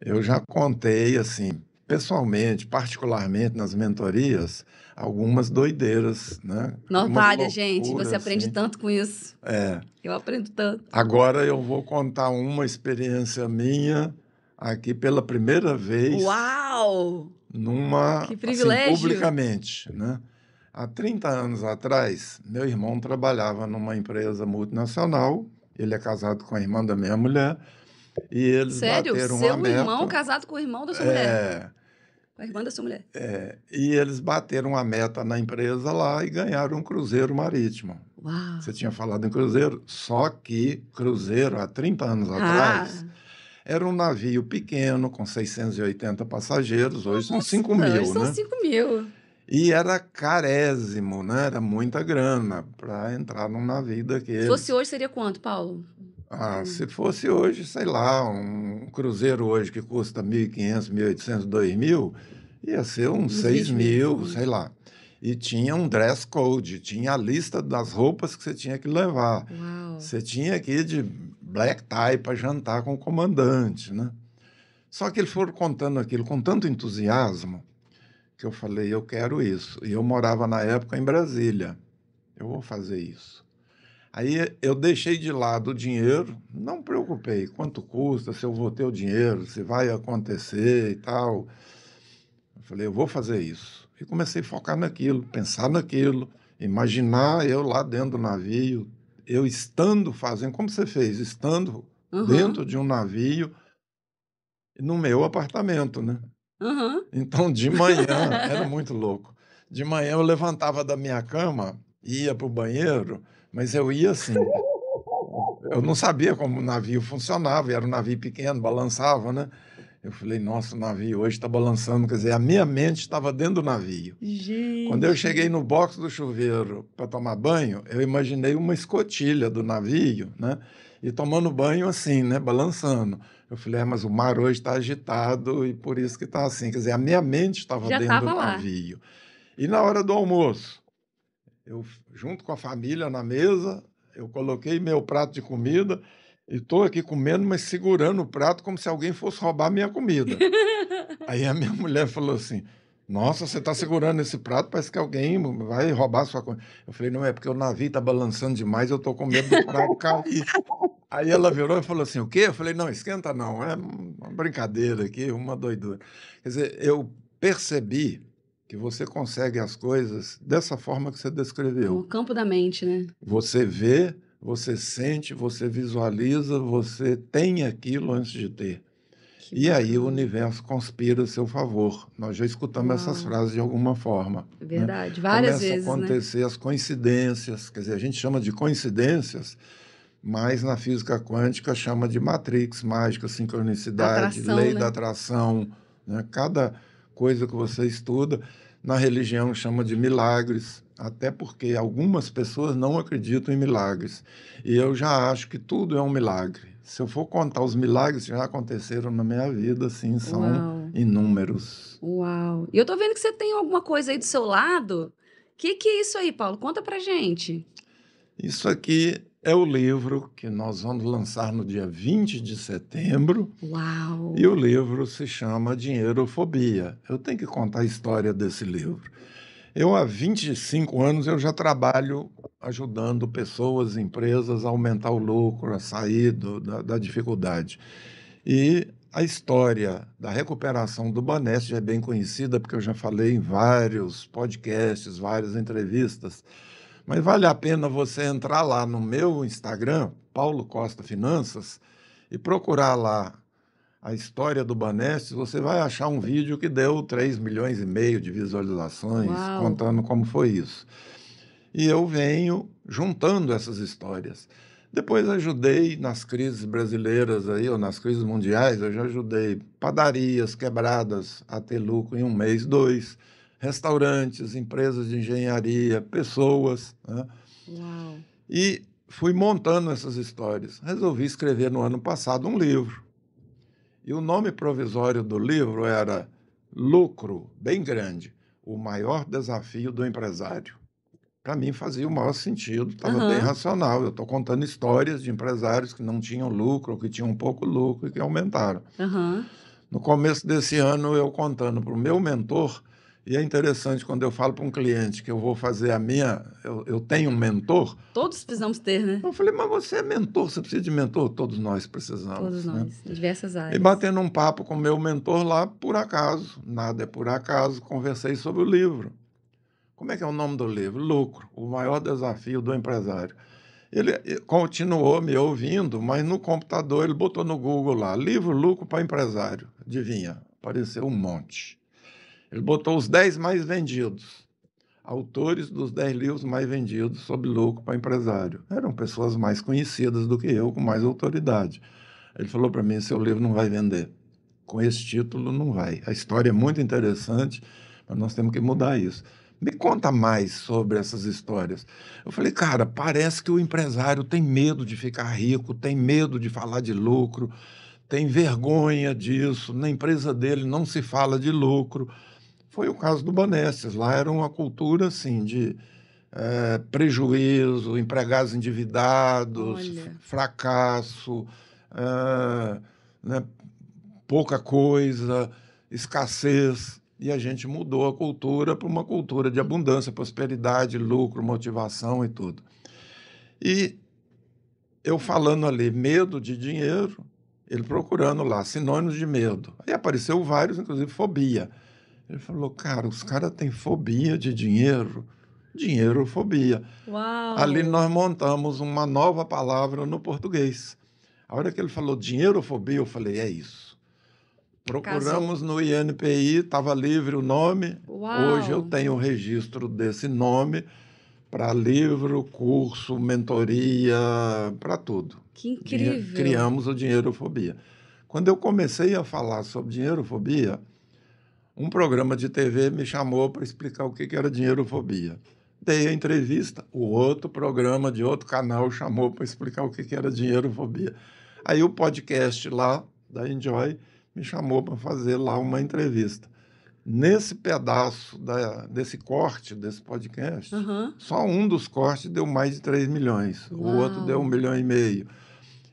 Eu já contei, assim, pessoalmente, particularmente nas mentorias, algumas doideiras, né? Vale, gente. Você aprende assim. tanto com isso. É. Eu aprendo tanto. Agora eu vou contar uma experiência minha aqui pela primeira vez Uau! numa Que assim, privilégio! publicamente, né? Há 30 anos atrás, meu irmão trabalhava numa empresa multinacional. Ele é casado com a irmã da minha mulher e eles Sério? bateram Seu uma meta. irmão casado com o irmão da sua mulher. é, Com a irmã da sua mulher. é, e eles bateram a meta na empresa lá e ganharam um cruzeiro marítimo. Uau! Você tinha falado em cruzeiro, só que cruzeiro há 30 anos Ah, atrás era um navio pequeno com 680 passageiros, hoje são 5 não, mil, são né? 5 mil. E era carésimo, né? Era muita grana para entrar num navio daquele. Se fosse hoje, seria quanto, Paulo? Ah, se fosse hoje, sei lá, um cruzeiro hoje que custa 1.500, 1.800, 2.000, ia ser uns Uns 6 20 mil, mil. sei lá. E tinha um dress code, tinha a lista das roupas que você tinha que levar. Uau! Você tinha que ir de black tie para jantar com o comandante, né? Só que eles foram contando aquilo com tanto entusiasmo que eu falei, eu quero isso. E eu morava na época em Brasília. Eu vou fazer isso. Aí eu deixei de lado o dinheiro, não me preocupei quanto custa, se eu vou ter o dinheiro, se vai acontecer e tal. Eu falei, eu vou fazer isso. E comecei a focar naquilo, pensar naquilo, imaginar eu lá dentro do navio, eu estando fazendo, como você fez, estando Uhum, dentro de um navio, no meu apartamento, né? Uhum. Então, de manhã, <laughs> era muito louco. De manhã eu levantava da minha cama, ia para o banheiro, mas eu ia assim. Eu não sabia como o navio funcionava, era um navio pequeno, balançava, né? Eu falei, nossa, o navio hoje está balançando. Quer dizer, a minha mente estava dentro do navio. Gente. Quando eu cheguei no box do chuveiro para tomar banho, eu imaginei uma escotilha do navio, né? E tomando banho assim, né? Balançando. Eu falei, é, mas o mar hoje está agitado e por isso que está assim. Quer dizer, a minha mente estava Já dentro do navio. E na hora do almoço, eu, junto com a família na mesa, eu coloquei meu prato de comida e estou aqui comendo, mas segurando o prato como se alguém fosse roubar minha comida. <laughs> Aí a minha mulher falou assim: Nossa, você está segurando esse prato, parece que alguém vai roubar sua comida. Eu falei: Não, é porque o navio está balançando demais, eu estou com medo do prato cair. <laughs> Aí ela virou e falou assim: O quê? Eu falei: Não, esquenta não, é uma brincadeira aqui, uma doidura. Quer dizer, eu percebi que você consegue as coisas dessa forma que você descreveu. O campo da mente, né? Você vê, você sente, você visualiza, você tem aquilo antes de ter. Que E aí o bacana. universo conspira a seu favor. Nós já escutamos essas Uau. frases de alguma forma. É Verdade. Várias Começa vezes, a né? acontecer as coincidências, quer dizer, a gente chama de coincidências, mas na física quântica chama de matrix mágica, sincronicidade, Atração, lei né? da atração. Né? Cada coisa que você estuda, na religião chama de milagres. até porque algumas pessoas não acreditam em milagres. E eu já acho que tudo é um milagre. Se eu for contar os milagres que já aconteceram na minha vida, sim, são Uau. inúmeros. Uau. E eu tô vendo que você tem alguma coisa aí do seu lado. O que, que é isso aí, Paulo? Conta pra gente. Isso aqui é o livro que nós vamos lançar no dia 20 de setembro. Uau. E o livro se chama Dinheirofobia. Eu tenho que contar a história desse livro. Eu, há 25 anos, eu já trabalho ajudando pessoas, empresas a aumentar o lucro, a sair do, da, da dificuldade. E a história da recuperação do Banest já é bem conhecida, porque eu já falei em vários podcasts, várias entrevistas. Mas vale a pena você entrar lá no meu Instagram, Paulo Costa Finanças, e procurar lá a história do Banestes, você vai achar um vídeo que deu 3 milhões e meio de visualizações, Uau. contando como foi isso. E eu venho juntando essas histórias. Depois ajudei nas crises brasileiras aí, ou nas crises mundiais, eu já ajudei padarias quebradas a ter lucro em um mês, dois, restaurantes, empresas de engenharia, pessoas, né? Uau. E fui montando essas histórias. Resolvi escrever no ano passado um livro. E o nome provisório do livro era Lucro Bem Grande O Maior Desafio do Empresário. Para mim fazia o maior sentido, estava Aham. bem racional. Eu estou contando histórias de empresários que não tinham lucro, que tinham pouco lucro e que aumentaram. Aham. No começo desse ano, eu contando para o meu mentor, e é interessante quando eu falo para um cliente que eu vou fazer a minha. Eu, eu tenho um mentor, Todos precisamos ter, né? eu falei, mas você é mentor, você precisa de mentor? Todos nós precisamos. Todos né? nós, em diversas E áreas. batendo um papo com o meu mentor lá, por acaso, nada é por acaso, conversei sobre o livro. Como é que é o nome do livro? Lucro, o maior desafio do empresário. Ele continuou me ouvindo, mas no computador ele botou no Google lá, livro lucro para empresário. Adivinha? Apareceu um monte. Ele botou os 10 mais vendidos. Autores dos 10 livros mais vendidos sobre lucro para empresário. Eram pessoas mais conhecidas do que eu, com mais autoridade. Ele falou para mim: seu livro não vai vender. Com esse título, não vai. A história é muito interessante, mas nós temos que mudar isso. Me conta mais sobre essas histórias. Eu falei, cara, parece que o empresário tem medo de ficar rico, tem medo de falar de lucro, tem vergonha disso. Na empresa dele não se fala de lucro. Foi o caso do Banestes. Lá era uma cultura assim de eh, prejuízo, empregados endividados, Olha. fracasso, eh, né, pouca coisa, escassez. E a gente mudou a cultura para uma cultura de abundância, prosperidade, lucro, motivação e tudo. E eu falando ali, medo de dinheiro, ele procurando lá, sinônimos de medo. Aí apareceu vários, inclusive fobia. Ele falou, cara, os caras têm fobia de dinheiro. Dinheirofobia. Uau. Ali nós montamos uma nova palavra no português. A hora que ele falou dinheirofobia, eu falei, é isso. Procuramos no INPI, estava livre o nome. Uau. Hoje eu tenho o registro desse nome para livro, curso, mentoria, para tudo. Que incrível. Criamos o Dinheirofobia. Quando eu comecei a falar sobre dinheirofobia, um programa de TV me chamou para explicar o que que era dinheirofobia. Dei a entrevista, o outro programa de outro canal chamou para explicar o que que era dinheirofobia. Aí o podcast lá da Enjoy me chamou para fazer lá uma entrevista. Nesse pedaço da- desse corte desse podcast, Aham. só um dos cortes deu mais de 3 milhões, o outro Uau. deu um milhão e meio.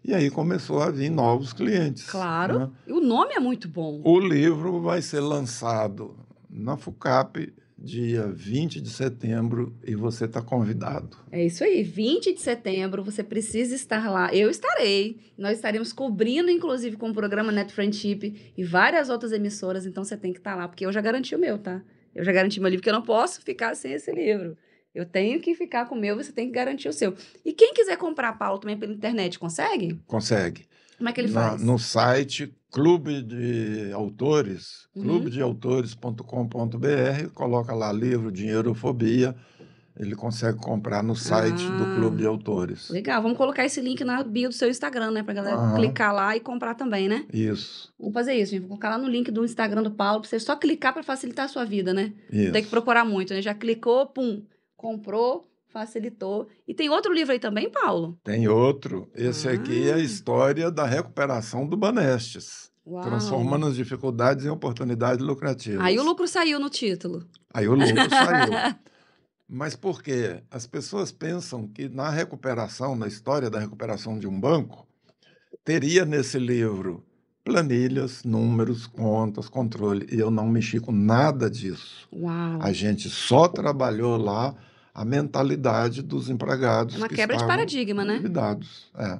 E aí começou a vir novos clientes. Claro. né? E o nome é muito bom. O livro vai ser lançado na FUCAP dia 20 de setembro e você está convidado. É isso aí, 20 de setembro, você precisa estar lá. Eu estarei. Nós estaremos cobrindo, inclusive, com o programa Net Friendship e várias outras emissoras, então você tem que estar lá, porque eu já garanti o meu, tá? Eu já garanti meu livro, porque eu não posso ficar sem esse livro. Eu tenho que ficar com o meu, você tem que garantir o seu. E quem quiser comprar Paulo também pela internet, consegue? Consegue. Como é que ele Na- faz? no site Clube de Autores, Uhum. clubedeautores.com.br, coloca lá livro Dinheirofobia, ele consegue comprar no site Ah. do Clube de Autores. Legal, vamos colocar esse link na bio do seu Instagram, né? Pra galera Aham. clicar lá e comprar também, né? Isso, Vamos fazer isso, gente. Vou colocar lá no link do Instagram do Paulo, pra você só clicar pra facilitar a sua vida, né? isso. Não tem que procurar muito, né? Já clicou, pum, comprou, facilitou. E tem outro livro aí também, Paulo? Tem outro. Esse aqui é a Ah. história da recuperação do Banestes, Uau. transformando as dificuldades em oportunidades lucrativas. Aí o lucro saiu no título. Aí o lucro saiu. <laughs> Mas por quê? As pessoas pensam que na recuperação, na história da recuperação de um banco, teria nesse livro planilhas, números, contas, controle. E eu não mexi com nada disso. Uau. A gente só trabalhou lá a mentalidade dos empregados. É uma que quebra de paradigma, né? endividados. É.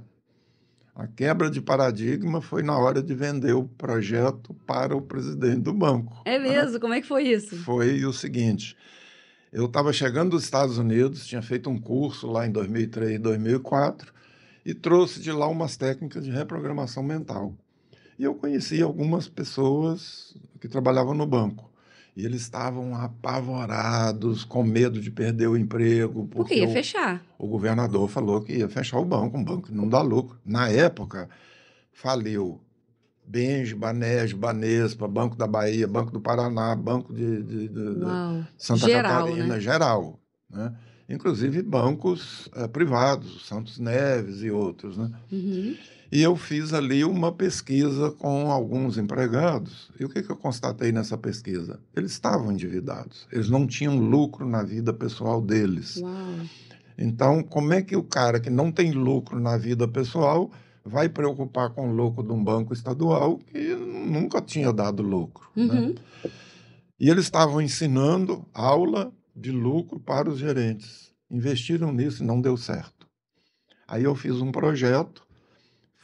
A quebra de paradigma foi na hora de vender o projeto para o presidente do banco. É mesmo? Como é que foi isso? Foi o seguinte: eu estava chegando dos Estados Unidos, tinha feito um curso lá em 2003, 2004 e trouxe de lá umas técnicas de reprogramação mental. E eu conheci algumas pessoas que trabalhavam no banco. E eles estavam apavorados, com medo de perder o emprego. Porque ia o- fechar. o governador falou que ia fechar o banco, um banco que não dá lucro. Na época, faliu Benji, Banesco, Banespa, Banco da Bahia, Banco do Paraná, Banco de, de- de- de. Santa Geral, Catarina, né? geral. Né? Inclusive bancos eh, privados, Santos Neves e outros. Né? Uhum. E eu fiz ali uma pesquisa com alguns empregados. E o que, que eu constatei nessa pesquisa? Eles estavam endividados. Eles não tinham lucro na vida pessoal deles. Uau. Então, como é que o cara que não tem lucro na vida pessoal vai preocupar com o lucro de um banco estadual que nunca tinha dado lucro? né? Uhum. E eles estavam ensinando aula de lucro para os gerentes. Investiram nisso e não deu certo. Aí eu fiz um projeto,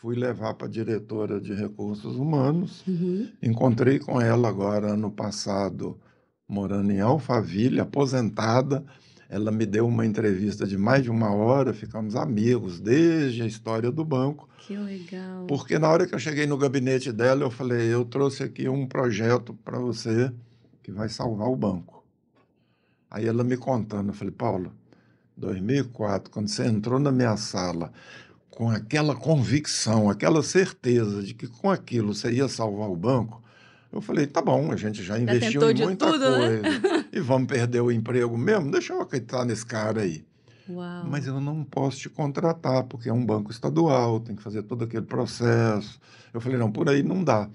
fui levar para a diretora de recursos humanos, Uhum. encontrei com ela agora ano passado, morando em Alphaville, aposentada. Ela me deu uma entrevista de mais de uma hora, ficamos amigos desde a história do banco. Que legal. Porque na hora que eu cheguei no gabinete dela, eu falei: eu trouxe aqui um projeto para você que vai salvar o banco. Aí ela me contando, eu falei: Paulo, 2004, quando você entrou na minha sala com aquela convicção, aquela certeza de que com aquilo você ia salvar o banco, eu falei: tá bom, a gente já investiu tentou em muita tudo, né? coisa <laughs> e vamos perder o emprego mesmo. Deixa eu acreditar nesse cara aí. Uau. Mas eu não posso te contratar, porque é um banco estadual, tem que fazer todo aquele processo. Eu falei, não, por aí não dá.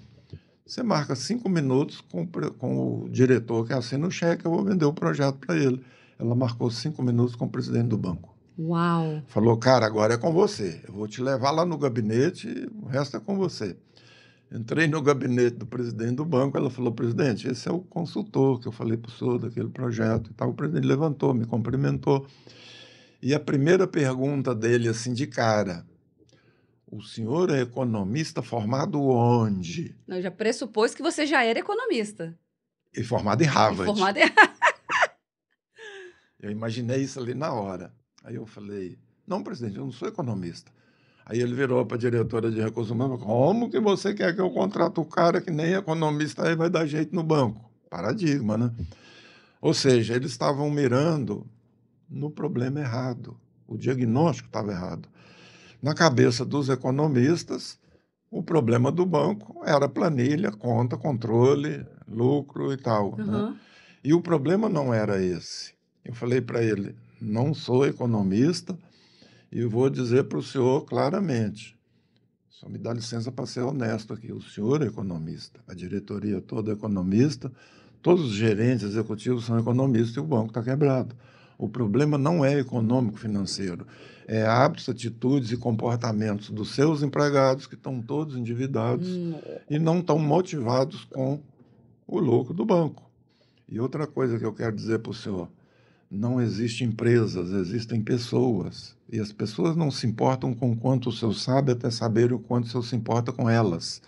Você marca cinco minutos com, com o diretor que assina o cheque, eu vou vender o projeto para ele. Ela marcou cinco minutos com o presidente do banco. Uau. Falou, cara, agora é com você. Eu vou te levar lá no gabinete, e o resto é com você. Entrei no gabinete do presidente do banco, ela falou, presidente, esse é o consultor que eu falei para o senhor daquele projeto e tal. O presidente levantou, me cumprimentou. E a primeira pergunta dele, assim, de cara, o senhor é economista formado onde? Eu já pressupôs que você já era economista. E formado em Harvard. Formado em... <laughs> Eu imaginei isso ali na hora. Aí eu falei, não, presidente, eu não sou economista. Aí ele virou para a diretora de recursos humanos, como que você quer que eu contrate o cara que nem economista aí vai dar jeito no banco? Paradigma, né? Ou seja, eles estavam mirando no problema errado. O diagnóstico estava errado. Na cabeça dos economistas, o problema do banco era planilha, conta, controle, lucro e tal. né? Uhum. E o problema não era esse. Eu falei para ele: não sou economista e vou dizer para o senhor claramente. Só me dá licença para ser honesto aqui. O senhor é economista, a diretoria toda é economista, todos os gerentes executivos são economistas e o banco está quebrado. O problema não é econômico-financeiro, é hábitos, atitudes e comportamentos dos seus empregados que estão todos endividados Hum, e não estão motivados com o lucro do banco. E outra coisa que eu quero dizer para o senhor: não existem empresas, existem pessoas. E as pessoas não se importam com quanto o senhor sabe até saber o quanto o senhor se importa com elas.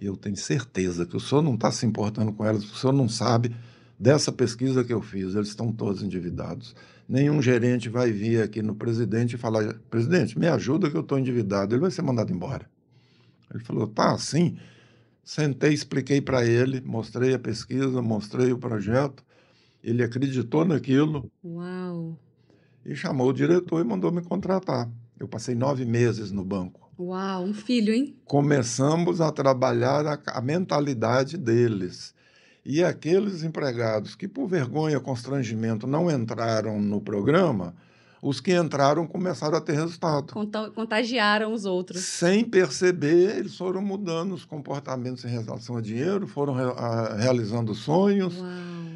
E eu tenho certeza que o senhor não está se importando com elas, o senhor não sabe dessa pesquisa que eu fiz, eles estão todos endividados. Nenhum gerente vai vir aqui no presidente e falar: presidente, me ajuda que eu estou endividado. Ele vai ser mandado embora. Ele falou: tá assim. Sentei, expliquei para ele, mostrei a pesquisa, mostrei o projeto. Ele acreditou naquilo Uau. e chamou o diretor e mandou me contratar. Eu passei nove meses no banco. Uau, um filho, hein? Começamos a trabalhar a, a mentalidade deles. E aqueles empregados que, por vergonha, constrangimento, não entraram no programa, os que entraram começaram a ter resultado. Contagiaram os outros. Sem perceber, eles foram mudando os comportamentos em relação a dinheiro, foram realizando sonhos. Uau.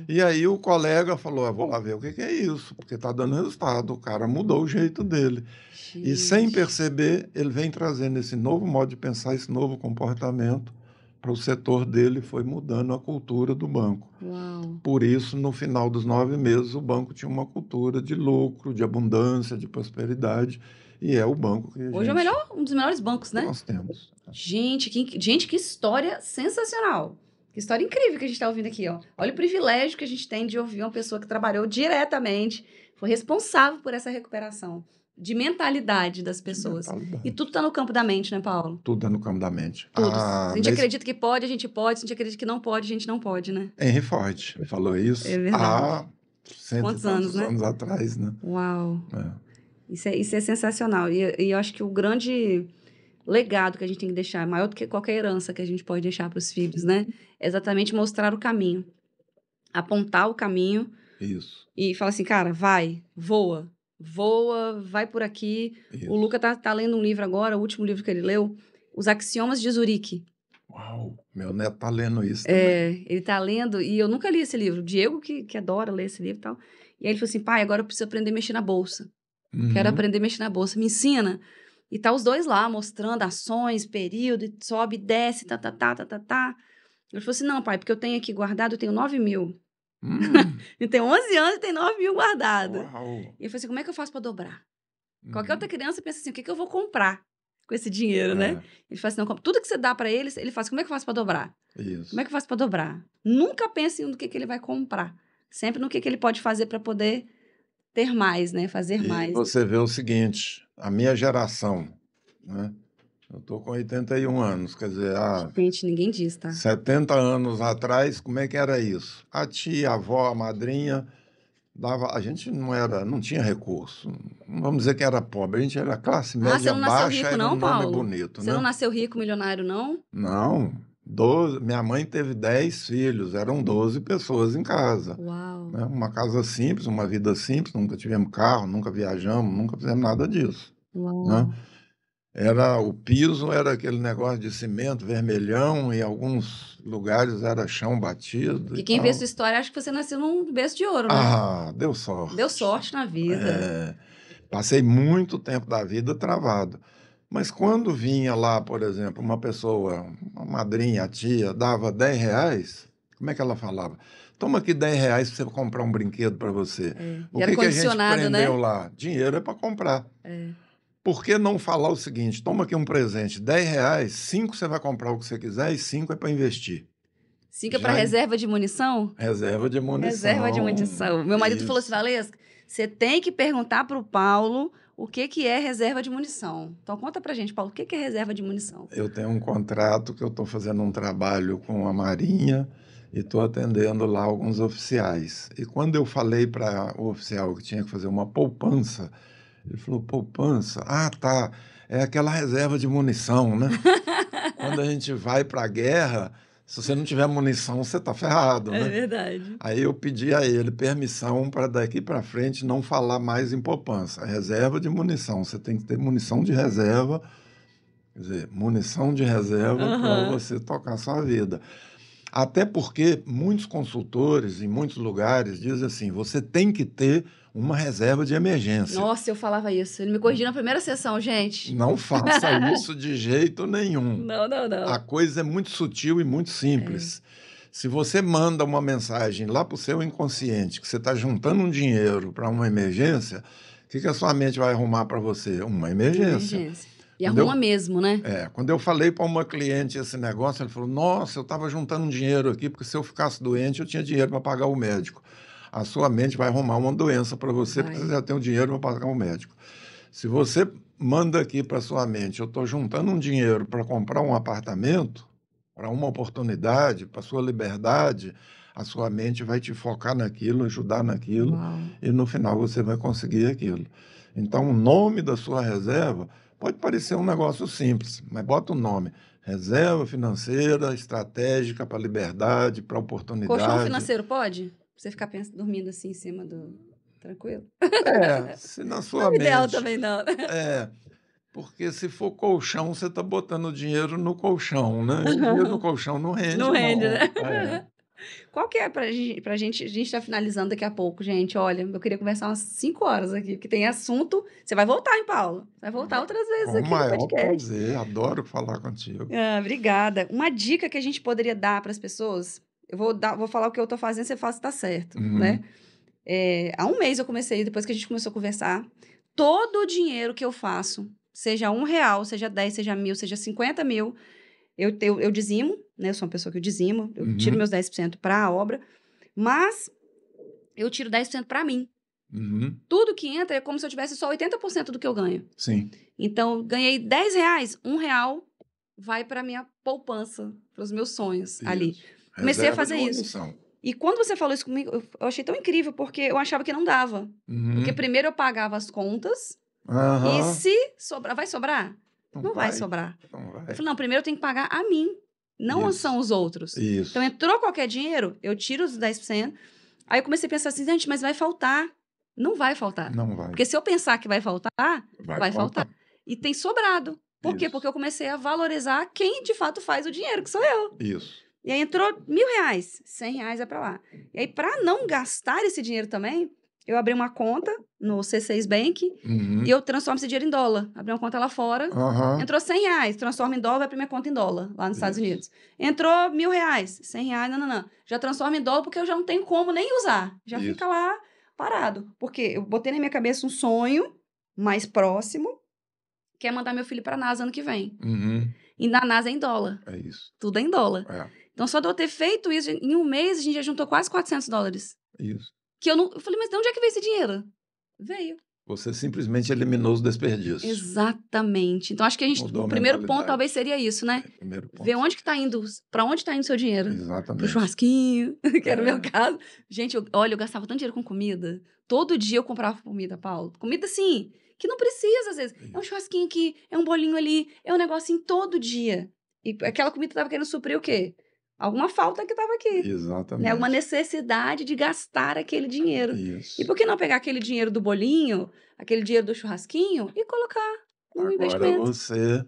E aí o colega falou: ah, vou lá ver o que, é isso, porque está dando resultado. O cara mudou o jeito dele. Gente. E sem perceber, ele vem trazendo esse novo modo de pensar, esse novo comportamento para o setor dele, foi mudando a cultura do banco. Uau. Por isso, no final dos nove meses, o banco tinha uma cultura de lucro, de abundância, de prosperidade. E é o banco que a Hoje gente, é o melhor, um dos melhores bancos, né? nós temos. Gente, que, gente, que história sensacional. Que história incrível que a gente está ouvindo aqui, ó. Olha o privilégio que a gente tem de ouvir uma pessoa que trabalhou diretamente, foi responsável por essa recuperação de mentalidade das pessoas. Mentalidade. E tudo está no campo da mente, né, Paulo? Tudo é no campo da mente. Tudo. Ah, se a gente mês- acredita que pode, a gente pode. Se a gente acredita que não pode, a gente não pode, né? Henry Ford falou isso É há cento Quantos e anos, né? anos atrás, né? Uau. É. Isso é, isso é sensacional. E, e eu acho que o grande legado que a gente tem que deixar, maior do que qualquer herança que a gente pode deixar para os filhos, né? É exatamente mostrar o caminho. Apontar o caminho Isso, e falar assim, cara, vai, voa. Voa, vai por aqui. isso. O Luca tá, tá lendo um livro agora, o último livro que ele leu, Os Axiomas de Zurique. Uau, meu neto tá lendo isso também. É, ele tá lendo, e eu nunca li esse livro. O Diego, que, que adora ler esse livro e tal. E aí ele falou assim, pai, agora eu preciso aprender a mexer na bolsa. Quero Uhum. aprender a mexer na bolsa. Me ensina. E tá os dois lá, mostrando ações, período, sobe, desce, tá, tá, tá, tá, tá, tá. Ele falou assim, não, pai, porque eu tenho aqui guardado, eu tenho 9 mil. Hum, Ele tem 11 anos e tem 9 mil guardado. uau. E ele falou assim, como é que eu faço pra dobrar? Qualquer Uhum. outra criança pensa assim, o que, que eu vou comprar com esse dinheiro, né? É, Ele fala assim, não, tudo que você dá pra eles, ele faz, como é que eu faço pra dobrar? isso. Como é que eu faço pra dobrar? Nunca pense no que, que ele vai comprar. Sempre no que, que ele pode fazer pra poder ter mais, né? Fazer E mais. você vê o seguinte, a minha geração, né? Eu tô com 81 anos, quer dizer, há Gente, ninguém diz, tá? 70 anos atrás, como é que era isso? A tia, a avó, a madrinha dava, a gente não era, não tinha recurso. Não vamos dizer que era pobre, a gente era classe Ah, você média não nasceu baixa, rico não, um Paulo? bonito, Você né? não nasceu rico, milionário, não? Não, 12, minha mãe teve 10 filhos, eram 12 pessoas em casa. Uau. né? Uma casa simples, uma vida simples, nunca tivemos carro, nunca viajamos, nunca fizemos nada disso. Uau. né? Era o piso era aquele negócio de cimento vermelhão, em alguns lugares era chão batido. E quem vê sua história acha que você nasceu num berço de ouro, né? Ah, deu sorte. Deu sorte na vida. É, passei muito tempo da vida travado. Mas quando vinha lá, por exemplo, uma pessoa, uma madrinha, a tia, dava 10 reais, como é que ela falava? Toma aqui 10 reais para você comprar um brinquedo para você. É. O E era que, que a gente condicionado, né? aprendeu lá? Dinheiro é para comprar. É. Por que não falar o seguinte? Toma aqui um presente, 10 reais, 5 você vai comprar o que você quiser e 5 é para investir. Cinco é Já para reserva de munição? Reserva de munição. Reserva de munição. Meu marido Isso. falou assim, Valesca, você tem que perguntar pro Paulo o que, que é reserva de munição. Então conta pra gente, Paulo, o que, que é reserva de munição? Eu tenho um contrato que eu estou fazendo um trabalho com a Marinha e estou atendendo lá alguns oficiais. E quando eu falei para o oficial que tinha que fazer uma poupança, ele falou: poupança? Ah, tá. É aquela reserva de munição, né? <laughs> quando a gente vai para a guerra, se você não tiver munição, você está ferrado, É né? verdade. Aí eu pedi a ele permissão para daqui para frente não falar mais em poupança. Reserva de munição. Você tem que ter munição de reserva, quer dizer, munição de reserva para Aham. você tocar a sua vida. Até porque muitos consultores em muitos lugares dizem assim: você tem que ter uma reserva de emergência. Nossa, eu falava isso. Ele me corrigiu na primeira sessão, gente. Não faça <laughs> isso de jeito nenhum. Não, não, não. A coisa é muito sutil e muito simples. Se você manda uma mensagem lá para o seu inconsciente que você está juntando um dinheiro para uma emergência, o que, que a sua mente vai arrumar para você? Uma emergência. Emergência. E Entendeu? arruma mesmo, né? É, quando eu falei para uma cliente esse negócio, ela falou: Nossa, eu estava juntando um dinheiro aqui, porque se eu ficasse doente, eu tinha dinheiro para pagar o médico. A sua mente vai arrumar uma doença para você, porque Vai. você já tem o dinheiro para pagar o médico. Se você manda aqui para sua mente, eu estou juntando um dinheiro para comprar um apartamento, para uma oportunidade, para sua liberdade, a sua mente vai te focar naquilo, ajudar naquilo, Uau. e no final você vai conseguir aquilo. Então, o nome da sua reserva pode parecer um negócio simples, mas bota o nome: Reserva financeira estratégica para liberdade, para oportunidade. Colchão financeiro pode? Você ficar pensando, dormindo assim em cima do. Tranquilo? É, <laughs> se na sua Não é mente. ideal também, não. É, porque se for colchão, você está botando dinheiro no colchão, né? E dinheiro no colchão não rende. Não rende, né? É. <laughs> Qual que é pra gente, pra gente? A gente tá finalizando daqui a pouco, gente. Olha, eu queria conversar umas 5 horas aqui, porque tem assunto. Você vai voltar, hein, Paulo? Vai voltar outras vezes Com aqui o no maior podcast. prazer, adoro falar contigo. Ah, obrigada. Uma dica que a gente poderia dar para as pessoas, eu vou, dar, vou falar o que eu tô fazendo, você fala se tá certo, Uhum. né? É, há um mês eu comecei, depois que a gente começou a conversar, todo o dinheiro que eu faço, seja um real, seja 10, seja mil, seja 50 mil, eu, eu, eu dizimo, né? Eu sou uma pessoa que eu dizimo, eu Uhum. tiro meus 10% para a obra, mas eu tiro 10% para mim. Uhum, Tudo que entra é como se eu tivesse só 80% do que eu ganho. Sim. Então, ganhei 10 reais, um real vai para minha poupança, para os meus sonhos ali. Comecei a fazer isso. munição. E quando você falou isso comigo, eu- eu achei tão incrível, porque eu achava que não dava. Uhum. Porque primeiro eu pagava as contas, Aham. e se sobrar, vai sobrar? Não, vai. sobrar. Não Eu vai. falei, não, primeiro eu tenho que pagar a mim, não Isso. são os outros. Isso. Então, entrou qualquer dinheiro, eu tiro os 10%. Aí eu comecei a pensar assim, gente, mas vai faltar. Não vai faltar. Não vai. Porque se eu pensar que vai faltar, vai faltar. E tem sobrado. Por quê? Isso. Porque eu comecei a valorizar quem de fato faz o dinheiro, que sou eu. Isso. E aí entrou mil reais, cem reais é pra lá. E aí, pra não gastar esse dinheiro também, eu abri uma conta no C6 Bank Uhum. e eu transformo esse dinheiro em dólar. Abri uma conta lá fora. Aham. Entrou 100 reais, transforma em dólar, vai pra minha conta em dólar, lá nos Estados Isso. Unidos. Entrou mil reais, 100 reais, não, não, não. Já transforma em dólar porque eu já não tenho como nem usar. Já Isso. fica lá parado. Porque eu botei na minha cabeça um sonho mais próximo, que é mandar meu filho pra NASA ano que vem. Uhum. E na NASA é em dólar. É isso. Tudo é em dólar. É. Então, só de eu ter feito isso, em um mês, a gente já juntou quase 400 dólares. Isso. Que eu não. Eu falei, mas de onde é que veio esse dinheiro? Veio. Você simplesmente eliminou os desperdícios. Exatamente. Então, acho que a gente. Mudou o primeiro ponto talvez seria isso, né? É, primeiro ponto. Ver onde que tá indo, para onde tá indo o seu dinheiro. Pro Exatamente. churrasquinho, <laughs> que era o meu É. caso. Gente, eu- olha, eu gastava tanto dinheiro com comida. Todo dia eu comprava comida, Paulo. Comida, assim, que não precisa, às vezes. É um churrasquinho aqui, é um bolinho ali, é um negocinho todo dia. E aquela comida tava querendo suprir o quê? Alguma falta que tava aqui. Exatamente. Né? Alguma necessidade de gastar aquele dinheiro. Isso. E por que não pegar aquele dinheiro do bolinho, aquele dinheiro do churrasquinho e colocar no Agora investimento? você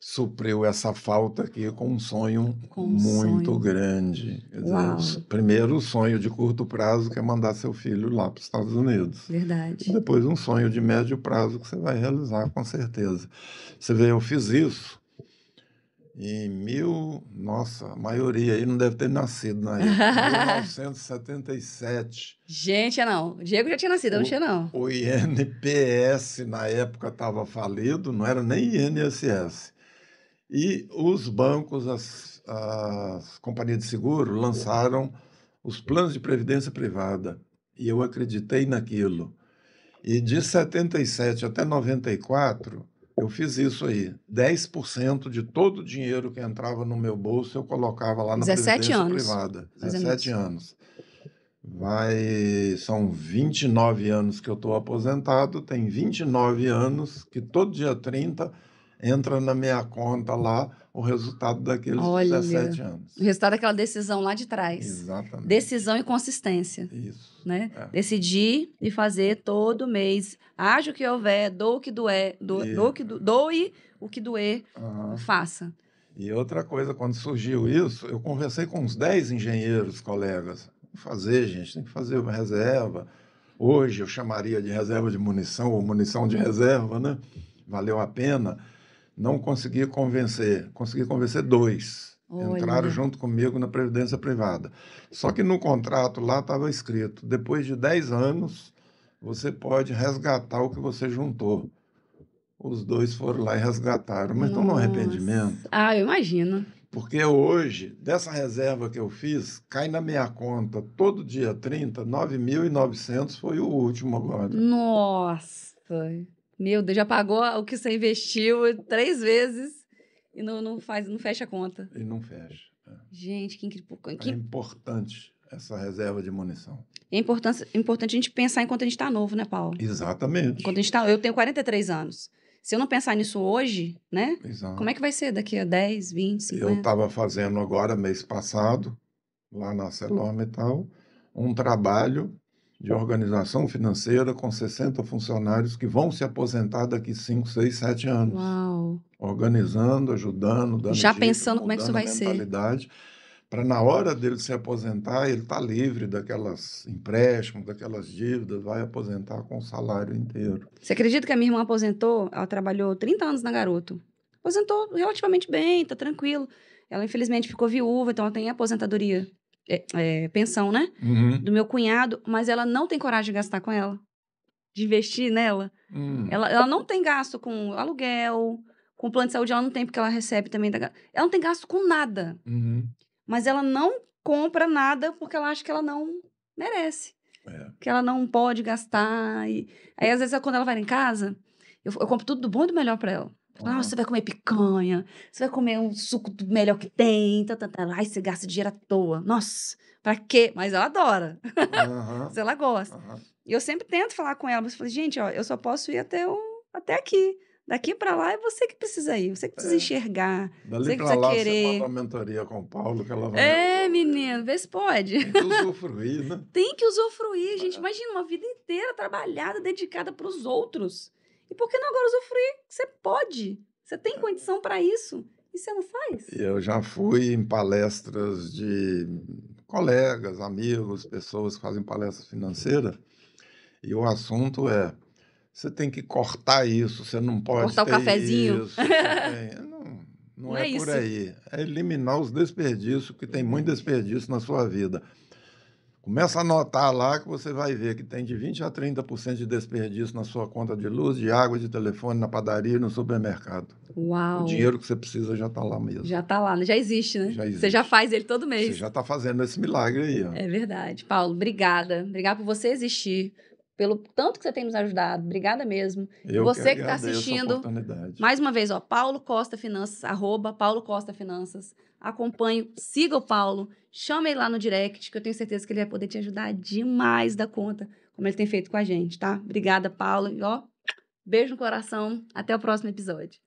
supriu essa falta aqui com um sonho Com muito sonho. grande. Dizer, primeiro o sonho de curto prazo que é mandar seu filho lá para os Estados Unidos. Verdade. E depois um sonho de médio prazo que você vai realizar com certeza. Você vê, eu fiz isso em mil, nossa, a maioria aí não deve ter nascido na época, 1977. Gente, não. O Diego já tinha nascido, eu não tinha, não. O INPS na época estava falido, não era nem INSS. E os bancos, as, as companhias de seguro lançaram os planos de previdência privada. E eu acreditei naquilo. E de 77 até 94, eu fiz isso aí. 10% de todo o dinheiro que entrava no meu bolso eu colocava lá na 17 previdência anos privada. fazendo 17 isso. anos. Vai, são 29 anos que eu estou aposentado, tem 29 anos que todo dia 30 entra na minha conta lá o resultado daqueles Olha. 17 anos. O resultado daquela decisão lá de trás. Exatamente. Decisão e consistência, Isso. né? É. Decidir e fazer todo mês. Haja o que houver, dou o que doer, do, E- dou o que do, doe o que doer, Aham. faça. E outra coisa, quando surgiu isso, eu conversei com uns 10 engenheiros, colegas. Fazer, gente, tem que fazer uma reserva. Hoje eu chamaria de reserva de munição ou munição de reserva, né? Valeu a pena. Não consegui convencer. Consegui convencer dois. Olha. Entraram junto comigo na Previdência Privada. Só que no contrato lá estava escrito: depois de 10 anos, você pode resgatar o que você juntou. Os dois foram lá e resgataram. Mas estão no arrependimento. Ah, eu imagino. Porque hoje, dessa reserva que eu fiz, cai na minha conta todo dia 30, 9.900 foi o último agora. Nossa. Meu Deus, já pagou o que você investiu três vezes e não, não faz, não fecha a conta. E não fecha. Gente, que incrível. É Que importante essa reserva de munição. É importante, importante a gente pensar enquanto a gente tá novo, né, Paulo? Exatamente. Enquanto a gente tá, eu tenho 43 anos. Se eu não pensar nisso hoje, né? Exato. Como é que vai ser daqui a 10, 20, 50? Eu estava fazendo agora, mês passado, lá na Celormetal, um trabalho de organização financeira com 60 funcionários que vão se aposentar daqui 5, 6, 7 anos. Uau. Organizando, ajudando, dando Já dicas, pensando como é que isso vai ser. Para na hora dele se aposentar, ele estar livre daquelas empréstimos, daquelas dívidas, vai aposentar com o salário inteiro. Você acredita que a minha irmã aposentou? Ela trabalhou 30 anos na Garoto. Aposentou relativamente bem, tá tranquilo. Ela, infelizmente, ficou viúva, então ela tem aposentadoria, é, é, pensão, né? Uhum. Do meu cunhado, mas ela não tem coragem de gastar com ela. De investir nela. Hum. Ela, ela não tem gasto com aluguel, com plano de saúde, ela não tem, porque ela recebe também da. Ela não tem gasto com nada. Uhum. Mas ela não compra nada porque ela acha que ela não merece. É. Que ela não pode gastar. E... Aí, às vezes, quando ela vai em casa, eu, eu compro tudo do bom e do melhor pra ela. Ah, Uhum. você vai comer picanha, você vai comer um suco do melhor que tem, tá, tá, tá. Ai, você gasta dinheiro à toa. Nossa, pra quê? Mas ela adora, Aham. <laughs> mas ela gosta. Aham. E eu sempre tento falar com ela, mas eu falo, gente, ó, eu só posso ir até, o, até aqui. Daqui pra lá é você que precisa ir, você que precisa É. enxergar. Dali Você que para precisa lá, querer. você manda uma mentoria com o Paulo, que ela vai É, menino, vê se pode. tem que usufruir, né? <laughs> Tem que usufruir, gente. É. Imagina uma vida inteira trabalhada, dedicada para os outros. E por que não agora usufruir? Você pode. Você tem condição para isso. E você não faz? Eu já fui em palestras de colegas, amigos, pessoas que fazem palestra financeira, e o assunto é: você tem que cortar isso, você não pode Cortar o cafezinho. isso. <laughs> Não, não, Não é, é por aí. É eliminar os desperdícios, que tem muito desperdício na sua vida. Começa a anotar lá que você vai ver que tem de 20% a 30% de desperdício na sua conta de luz, de água, de telefone, na padaria e no supermercado. Uau. O dinheiro que você precisa já está lá mesmo. Já tá lá, né? já existe, né? Já Você já existe. faz ele todo Você mês. já está fazendo esse milagre aí. Ó. É verdade. Paulo, obrigada. Obrigada por você existir. Pelo tanto que você tem nos ajudado. Obrigada mesmo. Eu você que tá a assistindo. Mais uma vez, ó, Paulo Costa Finanças, arroba Paulo Costa Finanças. Acompanhe, siga o Paulo, chame ele lá no direct, que eu tenho certeza que ele vai poder te ajudar demais da conta, como ele tem feito com a gente, tá? Obrigada, Paulo. E, ó, beijo no coração. Até o próximo episódio.